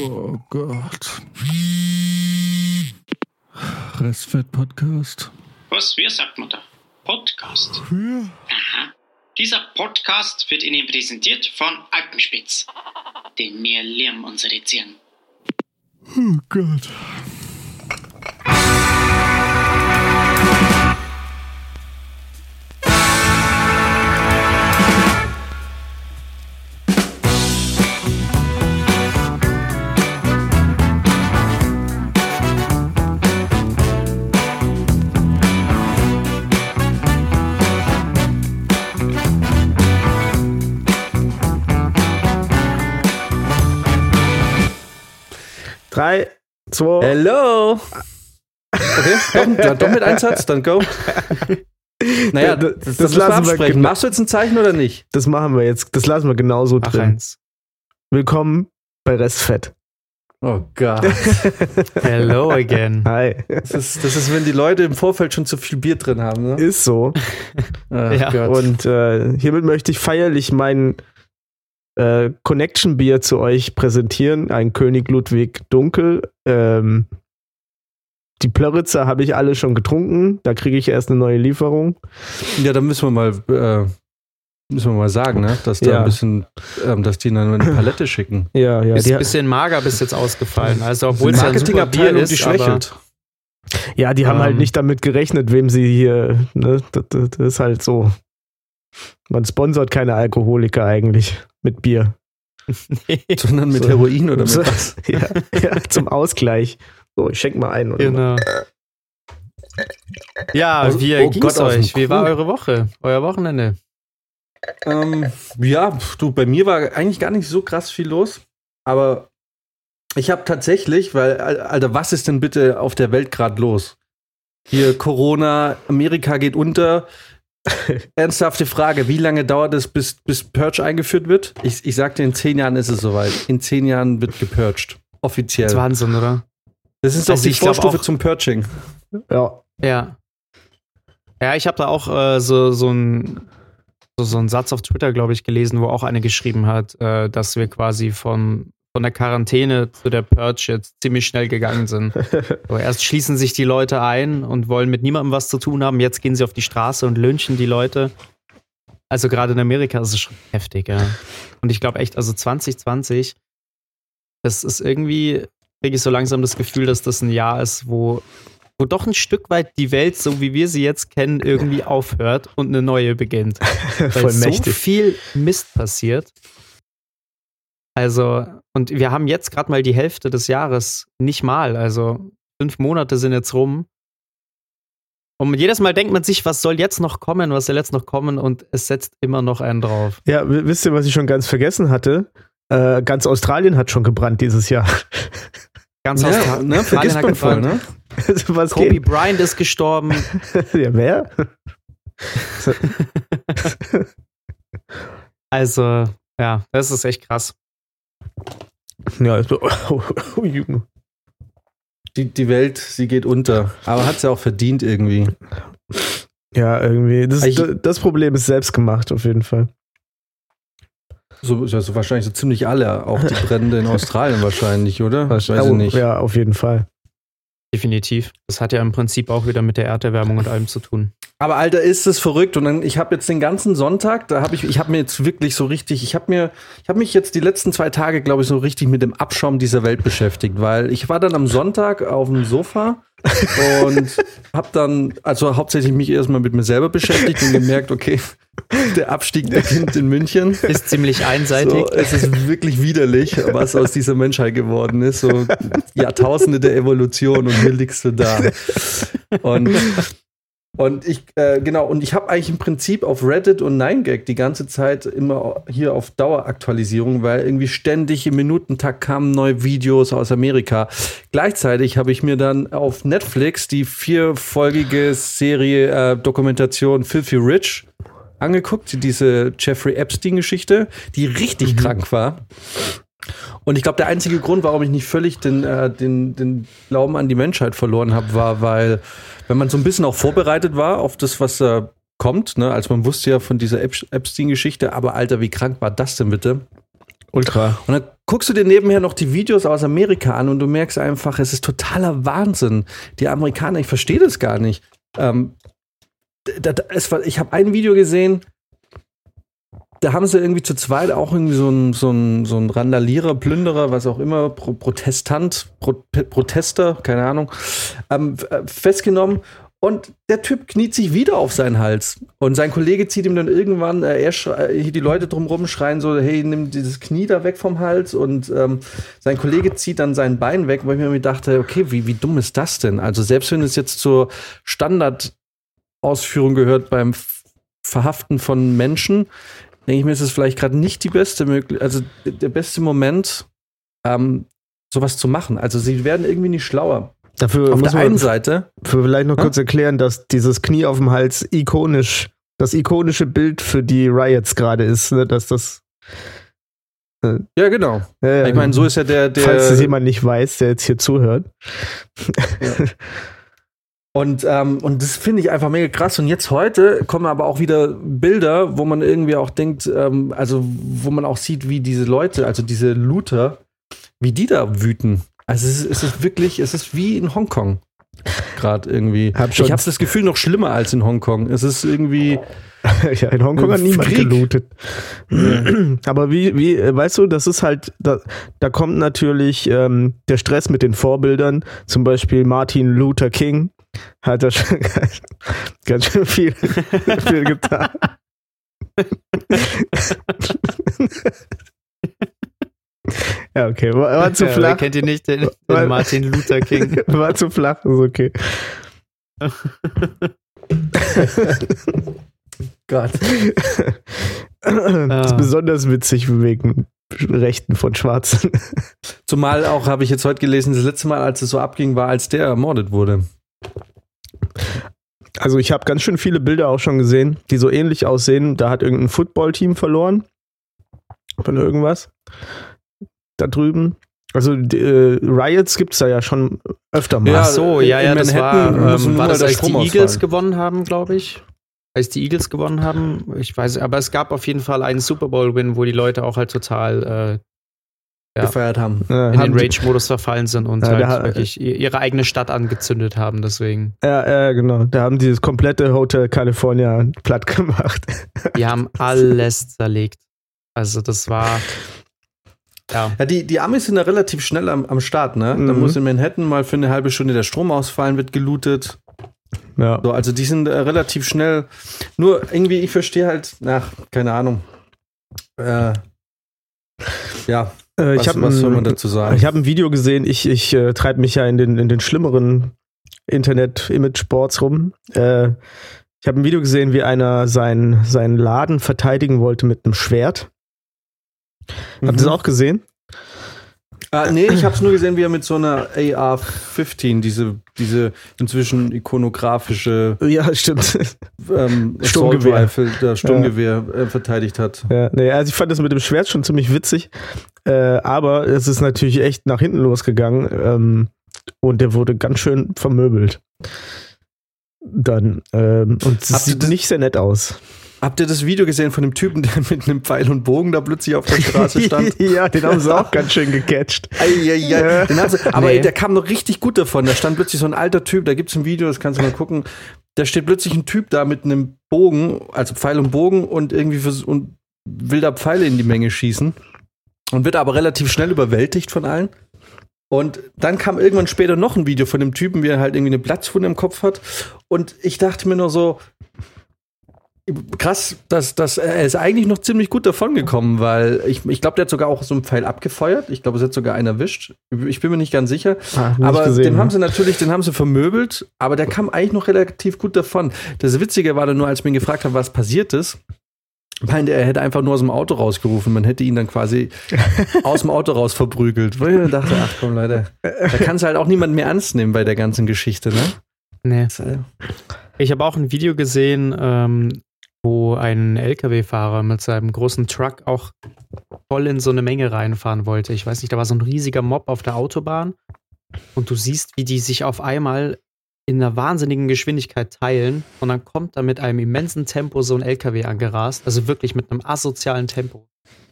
Oh Gott. Restfett-Podcast. Was? Wie sagt man da? Podcast. Ja. Aha. Dieser Podcast wird Ihnen präsentiert von Alpenspitz. Denn wir lieben unsere Tieren. Oh Gott. Drei, zwei. Hello! Okay, doch, dann doch mit Einsatz, dann go. Naja, Das- das, das lassen wir absprechen. Machst du jetzt ein Zeichen oder nicht? Das machen wir jetzt. Das lassen wir genauso Ach, drin. eins. Willkommen bei Restfett. Oh Gott. Hello again. Hi. Das ist, das ist, wenn die Leute im Vorfeld schon zu viel Bier drin haben, ne? Ist so. Ach Ja. Gott. Und äh, hiermit möchte ich feierlich mein äh, Connection-Bier zu euch präsentieren. Ein König Ludwig Dunkel. Ähm, die Plöritzer habe ich alle schon getrunken. Da kriege ich erst eine neue Lieferung. Ja, dann müssen wir mal, äh, müssen wir mal sagen, ne? Dass da Ja. ein bisschen, ähm, dass die dann eine Palette schicken. Ja, ja. Ist ein bisschen mager bis jetzt ausgefallen. Also, obwohl es ja ein super Bier ist, die aber schwächelt. ja, die haben ähm, halt nicht damit gerechnet, wem sie hier. Ne? Das, das, das ist halt so. Man sponsert keine Alkoholiker eigentlich mit Bier. Sondern mit So. Heroin oder mit So. was? ja, ja, zum Ausgleich. So, ich schenk mal ein. Oder? Genau. Ja, Aus- wie oh ging's Gott, euch? Wie war eure Woche? Euer Wochenende? Ähm, ja, du, bei mir war eigentlich gar nicht so krass viel los. Aber ich habe tatsächlich, weil, Al- Alter, was ist denn bitte auf der Welt gerade los? Hier Corona, Amerika geht unter. Ernsthafte Frage, wie lange dauert es, bis, bis Purge eingeführt wird? Ich, ich sagte, in zehn Jahren ist es soweit. In zehn Jahren wird gepurged. Offiziell. Das ist Wahnsinn, oder? Das ist doch Also die Vorstufe auch- zum Purging. Ja. Ja. Ja, ich habe da auch äh, so, so ein so, so einen Satz auf Twitter, glaube ich, gelesen, wo auch eine geschrieben hat, äh, dass wir quasi von, von der Quarantäne zu der Purge jetzt ziemlich schnell gegangen sind. So, erst schließen sich die Leute ein und wollen mit niemandem was zu tun haben. Jetzt gehen sie auf die Straße und lynchen die Leute. Also gerade in Amerika ist es schon heftig, ja. Und ich glaube echt, also 2020, das ist irgendwie, kriege ich so langsam das Gefühl, dass das ein Jahr ist, wo, wo doch ein Stück weit die Welt, so wie wir sie jetzt kennen, irgendwie aufhört und eine neue beginnt. Weil Voll so mächtig. viel Mist passiert. Also, und wir haben jetzt gerade mal die Hälfte des Jahres, nicht mal, also fünf Monate sind jetzt rum. Und jedes Mal denkt man sich, was soll jetzt noch kommen, was soll jetzt noch kommen und es setzt immer noch einen drauf. Ja, wisst ihr, was ich schon ganz vergessen hatte? Äh, ganz Australien hat schon gebrannt dieses Jahr. Ganz Ja, Australien ne, vergisst hat man voll, gebrannt. ne? Also, was Kobe geht? Bryant ist gestorben. Ja, wer? Also, ja, das ist echt krass. Ja, so, oh. Die, die Welt, sie geht unter. Aber hat sie auch verdient irgendwie. ja irgendwie. Das, Ich- das Problem ist selbst gemacht, auf jeden Fall. So, ja, so wahrscheinlich so ziemlich alle, auch die Brände in Australien wahrscheinlich, oder? Weiß ich Oh, nicht. Ja, auf jeden Fall. Definitiv. Das hat ja im Prinzip auch wieder mit der Erderwärmung und allem zu tun. Aber Alter, ist es verrückt. Und dann, ich habe jetzt den ganzen Sonntag, da habe ich, ich habe mir jetzt wirklich so richtig, ich habe mir, ich habe mich jetzt die letzten zwei Tage, glaube ich, so richtig mit dem Abschaum dieser Welt beschäftigt, weil ich war dann am Sonntag auf dem Sofa und habe dann, also hauptsächlich mich erstmal mit mir selber beschäftigt und gemerkt, okay, der Abstieg beginnt in München. Ist ziemlich einseitig. So, es ist wirklich widerlich, was aus dieser Menschheit geworden ist. So Jahrtausende der Evolution und hier liegst du da. Und, und ich, äh, genau, und ich habe eigentlich im Prinzip auf Reddit und 9gag die ganze Zeit immer hier auf Daueraktualisierung, weil irgendwie ständig im Minutentakt kamen neue Videos aus Amerika. Gleichzeitig habe ich mir dann auf Netflix die vierfolgige Serie äh, Dokumentation Filthy Rich angeguckt, diese Jeffrey Epstein-Geschichte, die richtig krank war. Und ich glaube, der einzige Grund, warum ich nicht völlig den, äh, den, den Glauben an die Menschheit verloren habe, war, weil, wenn man so ein bisschen auch vorbereitet war auf das, was, äh, kommt, ne? Also man wusste ja von dieser Ep Epstein-Geschichte, aber Alter, wie krank war das denn bitte? Ultra. Und dann guckst du dir nebenher noch die Videos aus Amerika an und du merkst einfach, es ist totaler Wahnsinn. Die Amerikaner, ich verstehe das gar nicht. Ähm, da, da, es war, ich habe ein Video gesehen, da haben sie irgendwie zu zweit auch irgendwie so ein, so ein, so ein Randalierer, Plünderer, was auch immer, Pro Protestant, Pro Protester, keine Ahnung, ähm, festgenommen. Und der Typ kniet sich wieder auf seinen Hals. Und sein Kollege zieht ihm dann irgendwann, äh, er äh, die Leute drumherum schreien so, hey, nimm dieses Knie da weg vom Hals. Und ähm, sein Kollege zieht dann sein Bein weg, weil ich mir dachte, okay, wie, wie dumm ist das denn? Also selbst wenn es jetzt zur Standardausführung gehört beim Verhaften von Menschen, denke ich mir, ist es vielleicht gerade nicht die beste Möglichkeit, also der beste Moment, ähm, sowas zu machen. Also sie werden irgendwie nicht schlauer. Dafür Auf muss der einen Seite, für vielleicht noch Ja? kurz erklären, dass dieses Knie auf dem Hals ikonisch, das ikonische Bild für die Riots gerade ist, ne? dass das. ja genau. Äh, Ich meine, so ist ja der, der Falls es jemand nicht weiß, der jetzt hier zuhört. Und, ähm, und das finde ich einfach mega krass. Und jetzt heute kommen aber auch wieder Bilder, wo man irgendwie auch denkt, ähm, also wo man auch sieht, wie diese Leute, also diese Looter, wie die da wüten. Also es ist, es ist wirklich, es ist wie in Hongkong. Gerade irgendwie. Hab ich habe das Gefühl noch schlimmer als in Hongkong. Es ist irgendwie. ja, in Hongkong hat niemand Krieg. gelootet. Aber wie, wie, weißt du, das ist halt, da, da kommt natürlich ähm, der Stress mit den Vorbildern, zum Beispiel Martin Luther King hat da schon ganz, ganz schön viel, viel getan. ja, okay, war, war zu Ja, flach. kennt ihr nicht den, den Martin Luther King? War zu flach, ist okay. Gott. Das ist besonders witzig wegen Rechten von Schwarzen. Zumal auch, habe ich jetzt heute gelesen, das letzte Mal, als es so abging, war, als der ermordet wurde. Also ich habe ganz schön viele Bilder auch schon gesehen, die so ähnlich aussehen. Da hat irgendein Footballteam verloren. Von irgendwas. Da drüben. Also die, äh, Riots gibt es da ja schon öfter mal. Ja, Ach so, ja, ja, das war, ähm, war das, als die Eagles gewonnen haben, glaube ich. Als die Eagles gewonnen haben, ich weiß, aber es gab auf jeden Fall einen Super Bowl-Win, wo die Leute auch halt total Ja. gefeiert haben. Äh, in haben den Rage-Modus verfallen sind und Ja, halt wirklich ihre eigene Stadt angezündet haben, deswegen. Ja, ja, genau. Da haben die das komplette Hotel California platt gemacht. Die haben alles zerlegt. Also das war. Ja. Ja, die, die Amis sind da relativ schnell am, am Start, ne? Da Mhm. muss in Manhattan mal für eine halbe Stunde der Strom ausfallen, wird gelootet. Ja. So, also die sind äh, relativ schnell. Nur irgendwie, ich verstehe halt, nach, keine Ahnung. Äh, ja, Äh, was, ich habe was soll man ein, dazu sagen? ich hab ein Video gesehen, ich, ich äh, treibe mich ja in den, in den schlimmeren Internet-Image-Sports rum. Äh, ich habe ein Video gesehen, wie einer seinen, seinen Laden verteidigen wollte mit einem Schwert. Habt ihr das Mhm. auch gesehen? Ah, nee, ich habe es nur gesehen, wie er mit so einer AR-15, diese, diese inzwischen ikonografische Ja, stimmt. ähm, Sturmgewehr. Rifle, der Sturmgewehr äh, verteidigt hat. Ja, nee, also ich fand das mit dem Schwert schon ziemlich witzig. Äh, aber es ist natürlich echt nach hinten losgegangen. Ähm, und der wurde ganz schön vermöbelt. Dann. Ähm, und es sieht nicht sehr nett aus. Habt ihr das Video gesehen von dem Typen, der mit einem Pfeil und Bogen da plötzlich auf der Straße stand? ja, den haben sie auch ganz schön gecatcht. Eieiei. Ja. Den haben sie, aber Nee. der kam noch richtig gut davon. Da stand plötzlich so ein alter Typ, da gibt's ein Video, das kannst du mal gucken. Da steht plötzlich ein Typ da mit einem Bogen, also Pfeil und Bogen und irgendwie vers- und will da Pfeile in die Menge schießen. Und wird aber relativ schnell überwältigt von allen. Und dann kam irgendwann später noch ein Video von dem Typen, wie er halt irgendwie eine Platzwunde im Kopf hat. Und ich dachte mir nur so, krass, dass, dass er ist eigentlich noch ziemlich gut davon gekommen, weil ich, ich glaube, der hat sogar auch so einen Pfeil abgefeuert. Ich glaube, es hat sogar einen erwischt. Ich bin mir nicht ganz sicher. Ah, nicht aber gesehen, den haben ne? sie natürlich, den haben sie vermöbelt, aber der kam eigentlich noch relativ gut davon. Das Witzige war dann nur, als wir ihn gefragt haben, was passiert ist, meinte er, er hätte einfach nur aus dem Auto rausgerufen. Man hätte ihn dann quasi aus dem Auto raus verprügelt. Weil ich dachte, ach komm, Leute, da kannst du halt auch niemand mehr ernst nehmen bei der ganzen Geschichte, ne? Nee. Äh, Ich habe auch ein Video gesehen, ähm, wo ein LKW-Fahrer mit seinem großen Truck auch voll in so eine Menge reinfahren wollte. Ich weiß nicht, da war so ein riesiger Mob auf der Autobahn und du siehst, wie die sich auf einmal in einer wahnsinnigen Geschwindigkeit teilen und dann kommt da mit einem immensen Tempo so ein LKW angerast, also wirklich mit einem asozialen Tempo.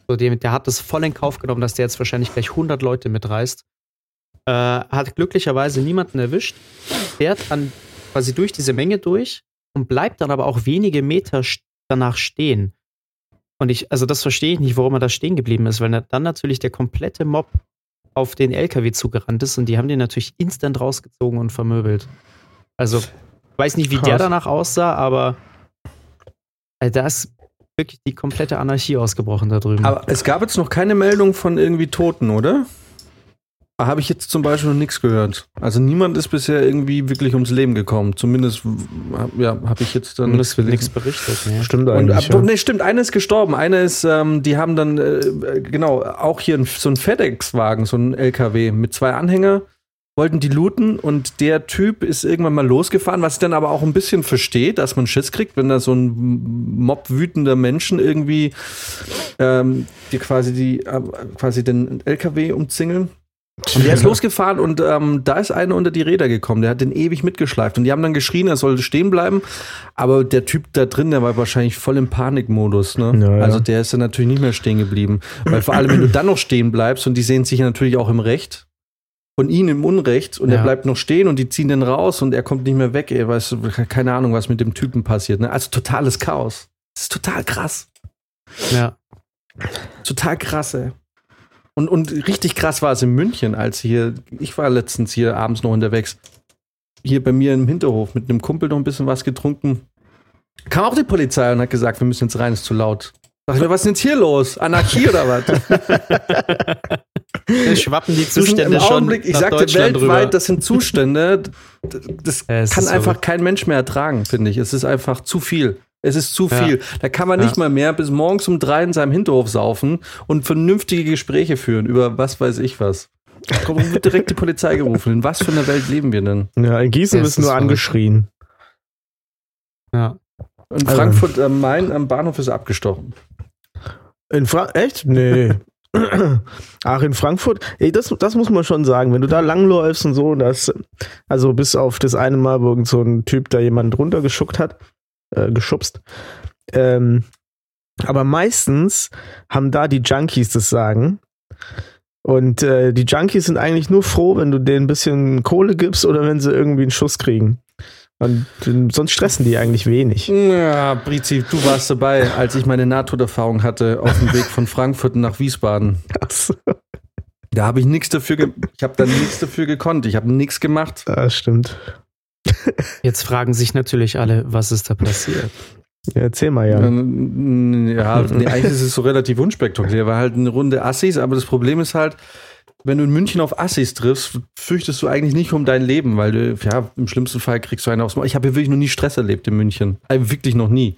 So, der, der hat das voll in Kauf genommen, dass der jetzt wahrscheinlich gleich 100 Leute mitreißt. Äh, hat glücklicherweise niemanden erwischt, fährt dann quasi durch diese Menge durch und bleibt dann aber auch wenige Meter danach stehen. Und ich, also das verstehe ich nicht, warum er da stehen geblieben ist, weil dann natürlich der komplette Mob auf den LKW zugerannt ist und die haben den natürlich instant rausgezogen und vermöbelt. Also, weiß nicht, wie Krass. der danach aussah, aber also da ist wirklich die komplette Anarchie ausgebrochen da drüben. Aber es gab jetzt noch keine Meldung von irgendwie Toten, oder? Habe ich jetzt zum Beispiel noch nichts gehört. Also niemand ist bisher irgendwie wirklich ums Leben gekommen. Zumindest ja, habe ich jetzt dann nichts berichtet. Nee. Stimmt eigentlich. Und, ja. nee, stimmt. Einer ist gestorben. Einer ist, ähm, die haben dann äh, genau auch hier so ein FedEx-Wagen, so ein LKW mit zwei Anhänger wollten die looten und der Typ ist irgendwann mal losgefahren, was ich dann aber auch ein bisschen versteht, dass man Schiss kriegt, wenn da so ein Mob wütender Menschen irgendwie ähm, die quasi die äh, quasi den LKW umzingeln. Und der ist losgefahren und ähm, da ist einer unter die Räder gekommen. Der hat den ewig mitgeschleift. Und die haben dann geschrien, er sollte stehen bleiben. Aber der Typ da drin, der war wahrscheinlich voll im Panikmodus. Ne? Ja, ja. Also der ist dann natürlich nicht mehr stehen geblieben. Weil vor allem, wenn du dann noch stehen bleibst und die sehen sich natürlich auch im Recht von ihnen im Unrecht und ja. er bleibt noch stehen und die ziehen den raus und er kommt nicht mehr weg. Ey, weißt du, keine Ahnung, was mit dem Typen passiert. Ne? Also totales Chaos. Das ist total krass. Ja. Total krass, ey. Und, und richtig krass war es in München, als hier, ich war letztens hier abends noch unterwegs, hier bei mir im Hinterhof mit einem Kumpel noch ein bisschen was getrunken. Kam auch die Polizei und hat gesagt, wir müssen jetzt rein, ist zu laut. Sag ich mir, was ist denn jetzt hier los? Anarchie oder was? schwappen die Zustände im Augenblick, schon. Ich sagte weltweit, drüber. das sind Zustände, das ja, kann einfach kein Mensch mehr ertragen, finde ich. Es ist einfach zu viel. Es ist zu viel. Ja. Da kann man nicht ja. mal mehr bis morgens um drei in seinem Hinterhof saufen und vernünftige Gespräche führen über was weiß ich was. Da wird direkt die Polizei gerufen. In was für einer Welt leben wir denn? Ja, in Gießen ist nur angeschrien. Ja. In Frankfurt am Main am Bahnhof ist abgestochen. In Frankfurt? Echt? Nee. Ach, in Frankfurt, ey, das, das muss man schon sagen. Wenn du da langläufst und so, das, also bis auf das eine Mal, wo so ein Typ da jemand runtergeschuckt hat, äh, geschubst. Ähm, aber meistens haben da die Junkies das Sagen. Und äh, die Junkies sind eigentlich nur froh, wenn du denen ein bisschen Kohle gibst oder wenn sie irgendwie einen Schuss kriegen. Und sonst stressen die eigentlich wenig. Ja, Brizi, du warst dabei, als ich meine Nahtoderfahrung hatte auf dem Weg von Frankfurt nach Wiesbaden. So. Da habe ich nichts dafür, ich habe da nichts dafür gekonnt. Ich habe nichts gemacht. Das stimmt. Jetzt fragen sich natürlich alle, was ist da passiert? Ja, erzähl mal, ja. Ähm, ja, nee, eigentlich ist es so relativ unspektakulär. War halt eine Runde Assis, aber das Problem ist halt, wenn du in München auf Assis triffst, fürchtest du eigentlich nicht um dein Leben, weil du, ja, im schlimmsten Fall kriegst du einen aufs Maul. Ich habe hier wirklich noch nie Stress erlebt in München. Also wirklich noch nie.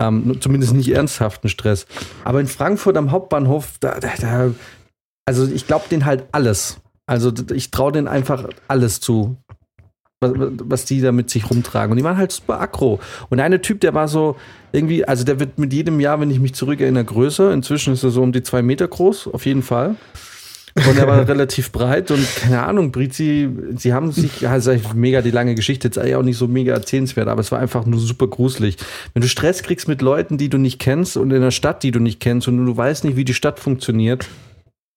Ähm, zumindest nicht ernsthaften Stress. Aber in Frankfurt am Hauptbahnhof, da, da, da also ich glaube denen halt alles. Also ich traue denen einfach alles zu, was, was, die da mit sich rumtragen. Und die waren halt super aggro. Und eine Typ, der war so irgendwie, also der wird mit jedem Jahr, wenn ich mich zurückerinnere, größer. Inzwischen ist er so um die zwei Meter groß, auf jeden Fall. Und er war relativ breit und keine Ahnung, Brizi, sie haben sich, ist mega die lange Geschichte, jetzt auch nicht so mega erzählenswert, aber es war einfach nur super gruselig. Wenn du Stress kriegst mit Leuten, die du nicht kennst und in einer Stadt, die du nicht kennst und du weißt nicht, wie die Stadt funktioniert,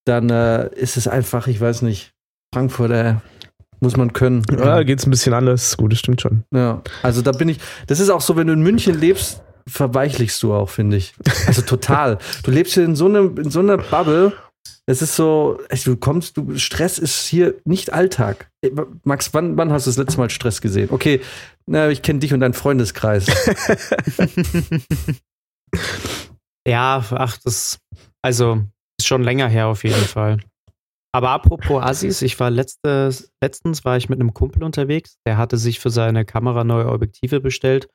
dann äh, ist es einfach, ich weiß nicht, Frankfurt, äh, muss man können. Ja, geht's ein bisschen anders. Gut, das stimmt schon. Ja, also da bin ich, das ist auch so, wenn du in München lebst, verweichlichst du auch, finde ich. Also total. du lebst hier in so, einem, in so einer Bubble es ist so, du kommst, du, Stress ist hier nicht Alltag. Max, wann, wann hast du das letzte Mal Stress gesehen? Okay, na, ich kenne dich und deinen Freundeskreis. ja, ach, das, also, ist schon länger her auf jeden Fall. Aber apropos Assis, ich war letztes, letztens war ich mit einem Kumpel unterwegs, der hatte sich für seine Kamera neue Objektive bestellt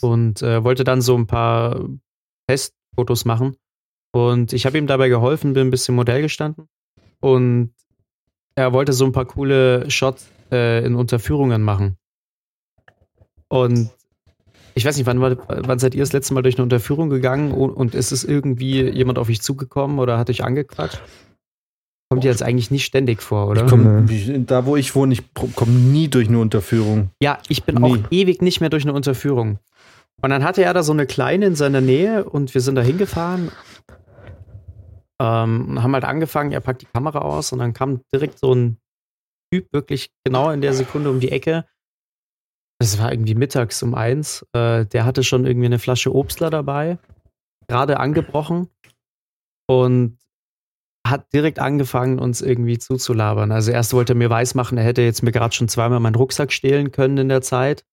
und äh, wollte dann so ein paar Testfotos machen. Und ich habe ihm dabei geholfen, bin ein bisschen Modell gestanden. Und er wollte so ein paar coole Shots äh, in Unterführungen machen. Und ich weiß nicht, wann, wann seid ihr das letzte Mal durch eine Unterführung gegangen und, und ist es irgendwie jemand auf euch zugekommen oder hat euch angequatscht? Kommt dir jetzt eigentlich nicht ständig vor, oder? Ich komm, ich, da, wo ich wohne, ich komme nie durch eine Unterführung. Ja, ich bin Nie. auch ewig nicht mehr durch eine Unterführung. Und dann hatte er da so eine kleine in seiner Nähe und wir sind da hingefahren. Ähm, und haben halt angefangen, er packt die Kamera aus und dann kam direkt so ein Typ wirklich genau in der Sekunde um die Ecke. Das war irgendwie mittags um eins. Äh, der hatte schon irgendwie eine Flasche Obstler dabei, gerade angebrochen und hat direkt angefangen, uns irgendwie zuzulabern. Also erst wollte er mir weismachen, er hätte jetzt mir gerade schon zweimal meinen Rucksack stehlen können in der Zeit.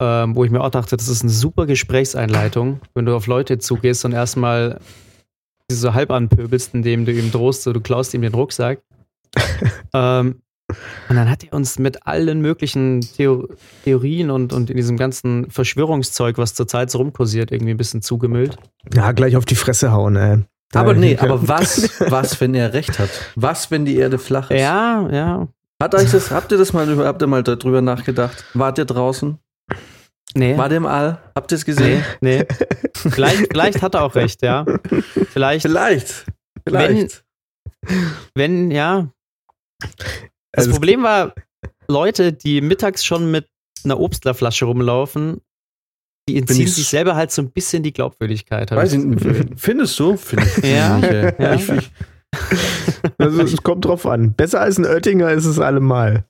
Ähm, wo ich mir auch dachte, das ist eine super Gesprächseinleitung, wenn du auf Leute zugehst und erstmal sie so halb anpöbelst, indem du ihm drohst, so, du klaust ihm den Rucksack. ähm, und dann hat er uns mit allen möglichen Theo Theorien und, und in diesem ganzen Verschwörungszeug, was zurzeit so rumkursiert, irgendwie ein bisschen zugemüllt. Ja, gleich auf die Fresse hauen, ey. Aber nee, aber was, was, wenn er recht hat? Was, wenn die Erde flach ist? Ja, ja. Hat euch das, habt ihr das mal, habt ihr mal darüber nachgedacht? Wart ihr draußen? Nee. War der im All? Habt ihr es gesehen? Nee. vielleicht, vielleicht hat er auch recht, ja. Vielleicht, Vielleicht. Vielleicht. wenn, ja. Das Also Problem war, Leute, die mittags schon mit einer Obstlerflasche rumlaufen, die entziehen ich- sich selber halt so ein bisschen die Glaubwürdigkeit. Weiß ich. Findest du? Find ich, Ja, ja. Ich, ich, Also es kommt drauf an. Besser als ein Oettinger ist es allemal.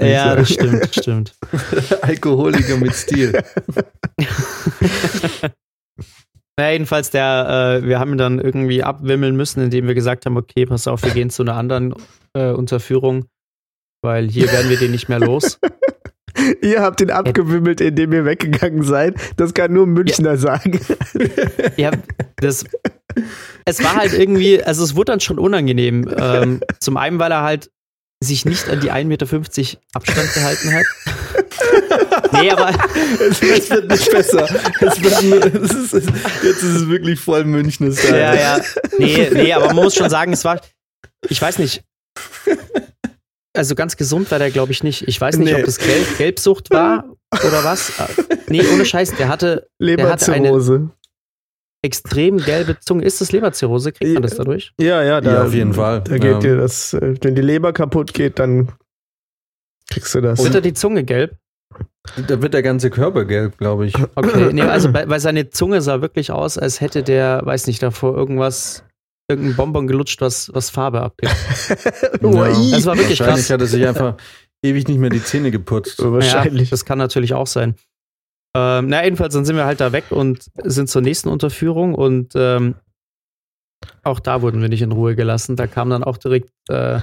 Ja, das stimmt, stimmt. Alkoholiker mit Stil. Ja, jedenfalls der, äh, wir haben ihn dann irgendwie abwimmeln müssen, indem wir gesagt haben, okay, pass auf, wir gehen zu einer anderen äh, Unterführung, weil hier werden wir den nicht mehr los. Ihr habt ihn abgewimmelt, indem ihr weggegangen seid. Das kann nur ein Münchner sagen. Ja, das, es war halt irgendwie, also es wurde dann schon unangenehm. Ähm, zum einen, weil er halt sich nicht an die 1,50 Meter Abstand gehalten hat. nee, aber Es, es wird nicht besser. Es wird nur, es ist, jetzt ist es wirklich voll Münchner Style. Ja, ja. Nee, nee, aber man muss schon sagen, es war, ich weiß nicht. Also ganz gesund war der, glaube ich, nicht. Ich weiß nicht, Nee. ob das Gelb Gelbsucht war oder was. Nee, ohne Scheiß, der hatte Der hatte eine- Leberzirrhose. extrem gelbe Zunge. Ist das Leberzirrhose? Kriegt man das dadurch? Ja, ja, da, Ja, auf jeden Fall. Da geht Ja. dir das, äh, wenn die Leber kaputt geht, dann kriegst du das. Wird da die Zunge gelb? Da wird der ganze Körper gelb, glaube ich. Okay, nee, also bei, weil seine Zunge sah wirklich aus, als hätte der, weiß nicht, davor irgendwas, irgendein Bonbon gelutscht, was, was Farbe abgibt. I. Das war wirklich Wahrscheinlich krass. hat er sich einfach ewig nicht mehr die Zähne geputzt. Wahrscheinlich. Ja, das kann natürlich auch sein. Ähm, na, jedenfalls, dann sind wir halt da weg und sind zur nächsten Unterführung und ähm, auch da wurden wir nicht in Ruhe gelassen. Da kam dann auch direkt äh,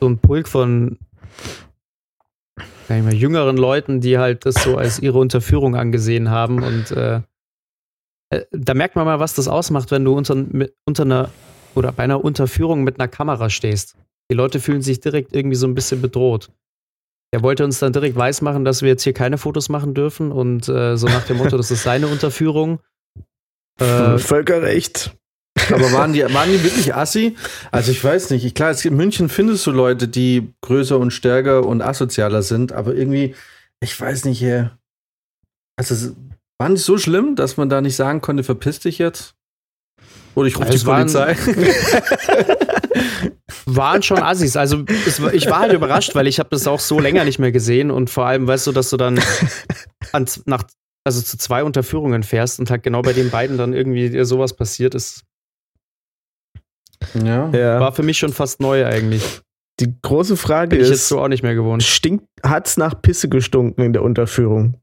so ein Pulk von mal, jüngeren Leuten, die halt das so als ihre Unterführung angesehen haben und äh, da merkt man mal, was das ausmacht, wenn du unter, mit, unter einer oder bei einer Unterführung mit einer Kamera stehst. Die Leute fühlen sich direkt irgendwie so ein bisschen bedroht. Er wollte uns dann direkt weismachen, dass wir jetzt hier keine Fotos machen dürfen und äh, so nach dem Motto, das ist seine Unterführung. Äh, Völkerrecht. Aber waren die, waren die wirklich assi? Also ich weiß nicht. Ich, klar, in München findest du Leute, die größer und stärker und asozialer sind, aber irgendwie, ich weiß nicht, äh, also waren die so schlimm, dass man da nicht sagen konnte, verpiss dich jetzt? Oder ich rufe Also die waren- Polizei. waren schon Assis. Also es, war- ich war halt überrascht, weil ich habe das auch so länger nicht mehr gesehen und vor allem weißt du, dass du dann an, nach, also zu zwei Unterführungen fährst und halt genau bei den beiden dann irgendwie dir sowas passiert ist. ja. War für mich schon fast neu eigentlich. Die große Frage Bin ich jetzt ist, so auch nicht mehr gewohnt. stinkt, hat's nach Pisse gestunken in der Unterführung?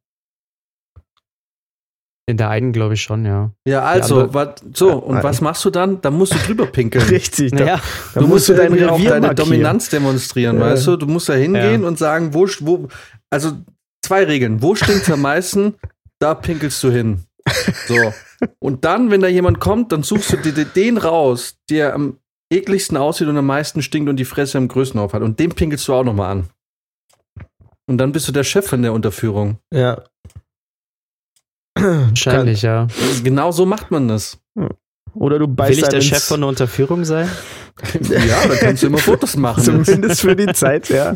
In der einen glaube ich schon, ja. Ja, also, wat, so, und was machst du dann? Dann musst du drüber pinkeln. Richtig. Da, da du musst dein irgendwie auch Revier deine markieren. Dominanz demonstrieren, Ja. weißt du? Du musst da hingehen Ja. und sagen, wo, wo, also zwei Regeln. Wo stinkt am meisten? Da pinkelst du hin. So. Und dann, wenn da jemand kommt, dann suchst du dir den raus, der am ekligsten aussieht und am meisten stinkt und die Fresse am größten auf hat. Und den pinkelst du auch nochmal an. Und dann bist du der Chef von der Unterführung. Ja. Wahrscheinlich, ja. Genau so macht man das. Oder du beißt Will ich der Chef von einer Unterführung sein? Ja, da kannst du immer Fotos machen. Zumindest für die Zeit, ja.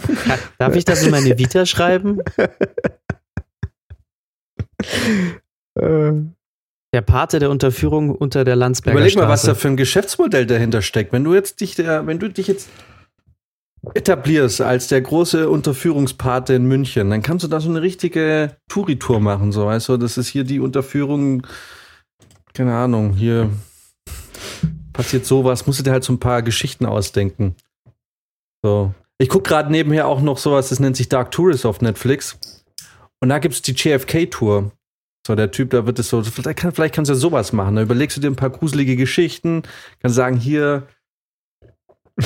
Darf ich das in meine Vita schreiben? Äh, Der Pate der Unterführung unter der Landsberger Überleg mal, was da Straße. für ein Geschäftsmodell dahinter steckt. Wenn du jetzt dich, der, wenn du dich jetzt etablierst als der große Unterführungspate in München, dann kannst du da so eine richtige Touri-Tour machen, so weißt du, das ist hier die Unterführung, keine Ahnung, hier passiert sowas, musst du dir halt so ein paar Geschichten ausdenken. So. Ich gucke gerade nebenher auch noch sowas, das nennt sich Dark Tourist auf Netflix. Und da gibt es die JFK-Tour. So, der Typ, da wird es so, vielleicht, kann, vielleicht kannst du ja sowas machen. Da überlegst du dir ein paar gruselige Geschichten, kannst sagen, hier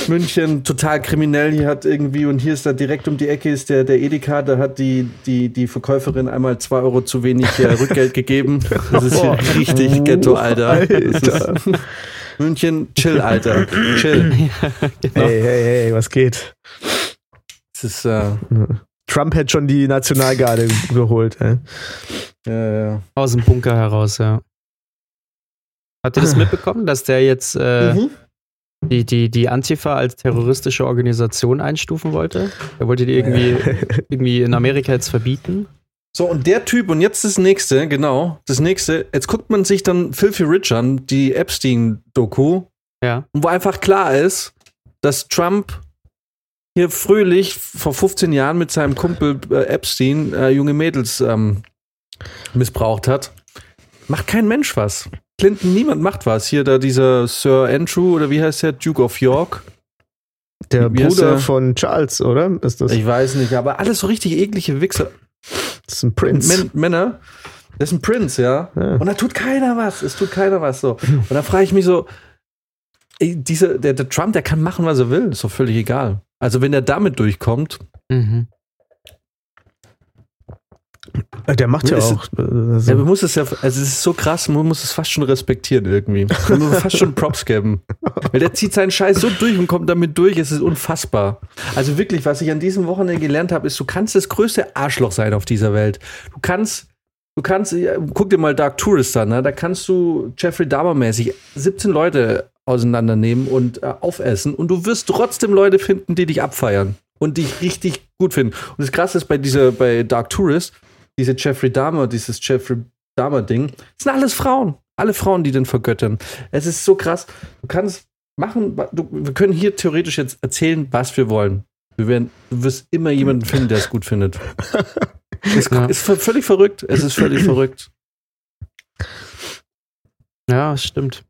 München, total kriminell, hier hat irgendwie, und hier ist da direkt um die Ecke ist der, der Edeka, da hat die, die, die Verkäuferin einmal zwei Euro zu wenig äh, Rückgeld gegeben. Das ist hier richtig Ghetto, Alter. Ist, München, chill, Alter. Chill. genau. Hey, hey, hey, was geht? Das ist, äh, Trump hätte schon die Nationalgarde geholt. Ey. ja, ja. Aus dem Bunker heraus, ja. Habt ihr das mitbekommen, dass der jetzt äh, Mhm. Die, die, die Antifa als terroristische Organisation einstufen wollte? Er wollte die irgendwie, irgendwie in Amerika jetzt verbieten. So, und der Typ, und jetzt das nächste, genau, das nächste, jetzt guckt man sich dann Filthy Rich an, die Epstein-Doku, Ja. wo einfach klar ist, dass Trump hier fröhlich vor 15 Jahren mit seinem Kumpel äh, Epstein äh, junge Mädels ähm, missbraucht hat. Macht kein Mensch was. Clinton, niemand macht was. Hier da dieser Sir Andrew oder wie heißt der? Duke of York. Der Wie Bruder der? von Charles, oder? Ist das, Ich weiß nicht, aber alles so richtig eklige Wichser. das ist ein Prinz. Men Männer. Das ist ein Prinz, ja. Ja. Und da tut keiner was. Es tut keiner was so. Und da frage ich mich so, ey, diese, der, der Trump, der kann machen, was er will. Ist doch völlig egal. Also wenn er damit durchkommt, Mhm. Der macht ja Ist- auch. äh, Also, ja, man muss es ja, also es ist so krass, man muss es fast schon respektieren irgendwie. Man muss fast schon Props geben. Weil der zieht seinen Scheiß so durch und kommt damit durch, es ist unfassbar. Also wirklich, was ich an diesem Wochenende gelernt habe, ist, du kannst das größte Arschloch sein auf dieser Welt. Du kannst, du kannst, guck dir mal Dark Tourist an, ne? da kannst du Jeffrey Dahmer-mäßig 17 Leute auseinandernehmen und äh, aufessen und du wirst trotzdem Leute finden, die dich abfeiern und dich richtig gut finden. Und das Krasse ist bei dieser, bei Dark Tourist, diese Jeffrey Dahmer, dieses Jeffrey Dahmer-Ding, das sind alles Frauen. Alle Frauen, die den vergöttern. Es ist so krass. Du kannst machen, du, wir können hier theoretisch jetzt erzählen, was wir wollen. Wir werden, du wirst immer jemanden finden, der es gut findet. Es Ja. ist völlig verrückt. Es ist völlig verrückt. Ja, stimmt.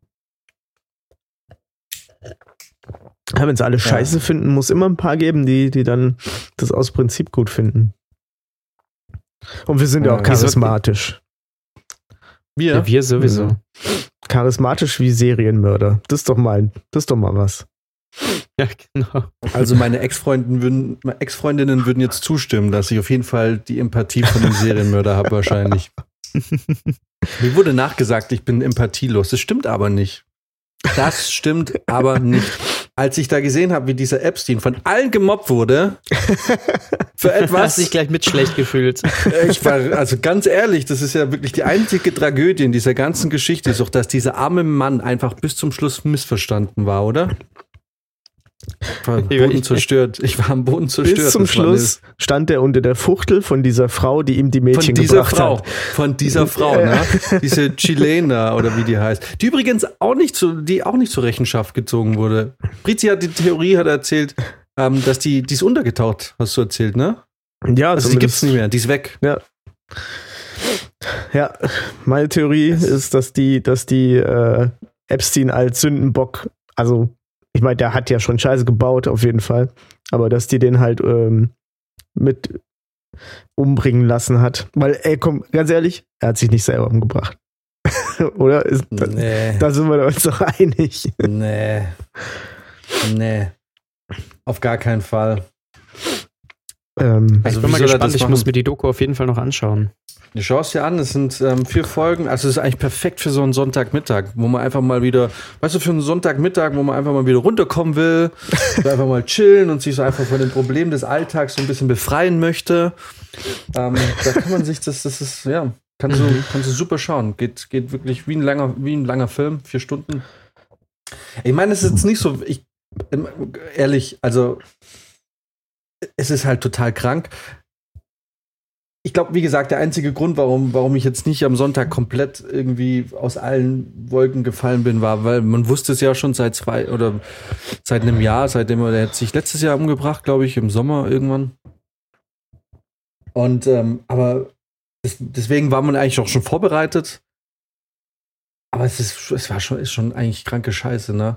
ja, wenn sie alle Scheiße finden, muss immer ein paar geben, die, die dann das aus Prinzip gut finden. Und wir sind ja, Ja, auch charismatisch. Wir, Ja, wir sowieso. Ja. Charismatisch wie Serienmörder. Das ist doch mal, das ist doch mal was. Ja, genau. also meine Ex-Freundinnen würden, Ex-Freundinnen würden jetzt zustimmen, dass ich auf jeden Fall die Empathie von dem Serienmörder habe, wahrscheinlich. Mir wurde nachgesagt, ich bin empathielos. Das stimmt aber nicht. Das stimmt aber nicht. Als ich da gesehen habe, wie dieser Epstein von allen gemobbt wurde, für Hast etwas. dich gleich mit schlecht gefühlt. Ich war, also ganz ehrlich, das ist ja wirklich die einzige Tragödie in dieser ganzen Geschichte, ist doch, dass dieser arme Mann einfach bis zum Schluss missverstanden war, oder? Ich war am Ich- Boden ich- zerstört. Ich war am Boden zerstört. Bis zum Schluss stand er unter der Fuchtel von dieser Frau, die ihm die Mädchen Von dieser gebracht Frau. hat. Von dieser Frau, ne? Diese Chilena oder wie die heißt. Die übrigens auch nicht zu, die auch nicht zur Rechenschaft gezogen wurde. Brizi hat die Theorie, hat erzählt, ähm, dass die, die ist untergetaucht, hast du erzählt, ne? Ja, Also die gibt's nicht mehr, die ist weg. Ja, meine Theorie ist, dass die, dass die äh, Epstein als Sündenbock, also ich meine, der hat ja schon Scheiße gebaut, auf jeden Fall, aber dass die den halt ähm, mit umbringen lassen hat. Weil, ey, komm, ganz ehrlich, er hat sich nicht selber umgebracht. Oder? Ist, da, Nee. da sind wir uns doch einig. Nee. Nee. Auf gar keinen Fall. Ähm, Also ich bin mal gespannt, ich muss mir die Doku auf jeden Fall noch anschauen. Du schaust dir an, es sind ähm, vier Folgen. Also es ist eigentlich perfekt für so einen Sonntagmittag, wo man einfach mal wieder, weißt du, für einen Sonntagmittag, wo man einfach mal wieder runterkommen will, so einfach mal chillen und sich so einfach von den Problemen des Alltags so ein bisschen befreien möchte. Ähm, da kann man sich das, das ist, ja, kannst du, kannst du super schauen. Geht, geht wirklich wie ein langer, wie ein langer Film, vier Stunden. Ich meine, es ist jetzt nicht so, ich, ehrlich, also es ist halt total krank. Ich glaube, wie gesagt, der einzige Grund, warum, warum ich jetzt nicht am Sonntag komplett irgendwie aus allen Wolken gefallen bin, war, weil man wusste es ja schon seit zwei oder seit einem Jahr, seitdem er, hat sich letztes Jahr umgebracht, glaube ich, im Sommer irgendwann. Und ähm, aber das, deswegen war man eigentlich auch schon vorbereitet. Aber es ist, es war schon, ist schon eigentlich kranke Scheiße, ne?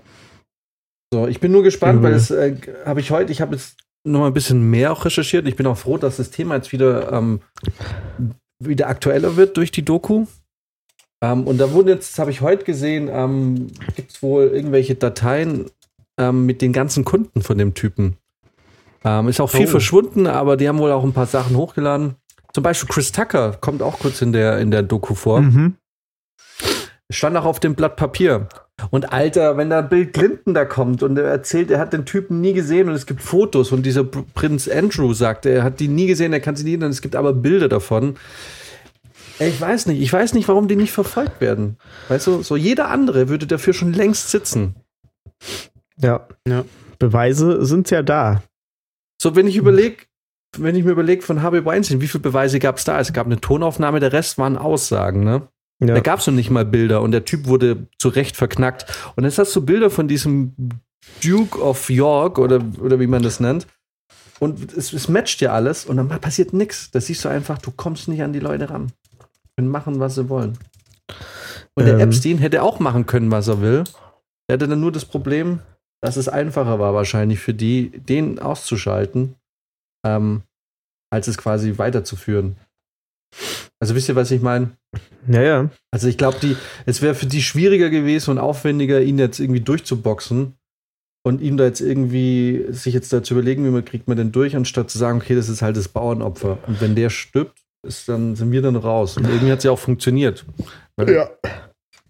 So, ich bin nur gespannt, Mhm. weil das äh, habe ich heute, ich habe jetzt noch mal ein bisschen mehr auch recherchiert. Ich bin auch froh, dass das Thema jetzt wieder, ähm, wieder aktueller wird durch die Doku. Ähm, und da wurden jetzt, das habe ich heute gesehen, ähm, gibt es wohl irgendwelche Dateien ähm, mit den ganzen Kunden von dem Typen. Ähm, ist auch viel Oh. verschwunden, aber die haben wohl auch ein paar Sachen hochgeladen. Zum Beispiel Chris Tucker kommt auch kurz in der, in der Doku vor. Mhm. Stand auch auf dem Blatt Papier. Und Alter, wenn da Bill Clinton da kommt und er erzählt, er hat den Typen nie gesehen und es gibt Fotos und dieser Pr- Prinz Andrew sagt, er hat die nie gesehen, er kann sie nie und es gibt aber Bilder davon. Ich weiß nicht, ich weiß nicht, warum die nicht verfolgt werden. Weißt du, so jeder andere würde dafür schon längst sitzen. Ja. Ja. Beweise sind ja da. So, wenn ich überlege, wenn ich mir überlege von Harvey Weinstein, wie viele Beweise gab es da? Es gab eine Tonaufnahme, der Rest waren Aussagen, ne? Ja. Da gab es noch nicht mal Bilder und der Typ wurde zu Recht verknackt. Und jetzt hast du Bilder von diesem Duke of York oder, oder wie man das nennt. Und es, es matcht ja alles und dann passiert nichts. Da siehst du einfach, du kommst nicht an die Leute ran. Können machen, was sie wollen. Und der Ähm. Epstein hätte auch machen können, was er will. Er hatte dann nur das Problem, dass es einfacher war, wahrscheinlich für die, den auszuschalten, ähm, als es quasi weiterzuführen. Also wisst ihr, was ich meine? Ja, ja. Also ich glaube, die, es wäre für die schwieriger gewesen und aufwendiger, ihn jetzt irgendwie durchzuboxen und ihm da jetzt irgendwie sich jetzt dazu überlegen, wie man kriegt man denn durch, anstatt zu sagen, okay, das ist halt das Bauernopfer. Und wenn der stirbt, ist dann sind wir dann raus. Und irgendwie hat es ja auch funktioniert. Weil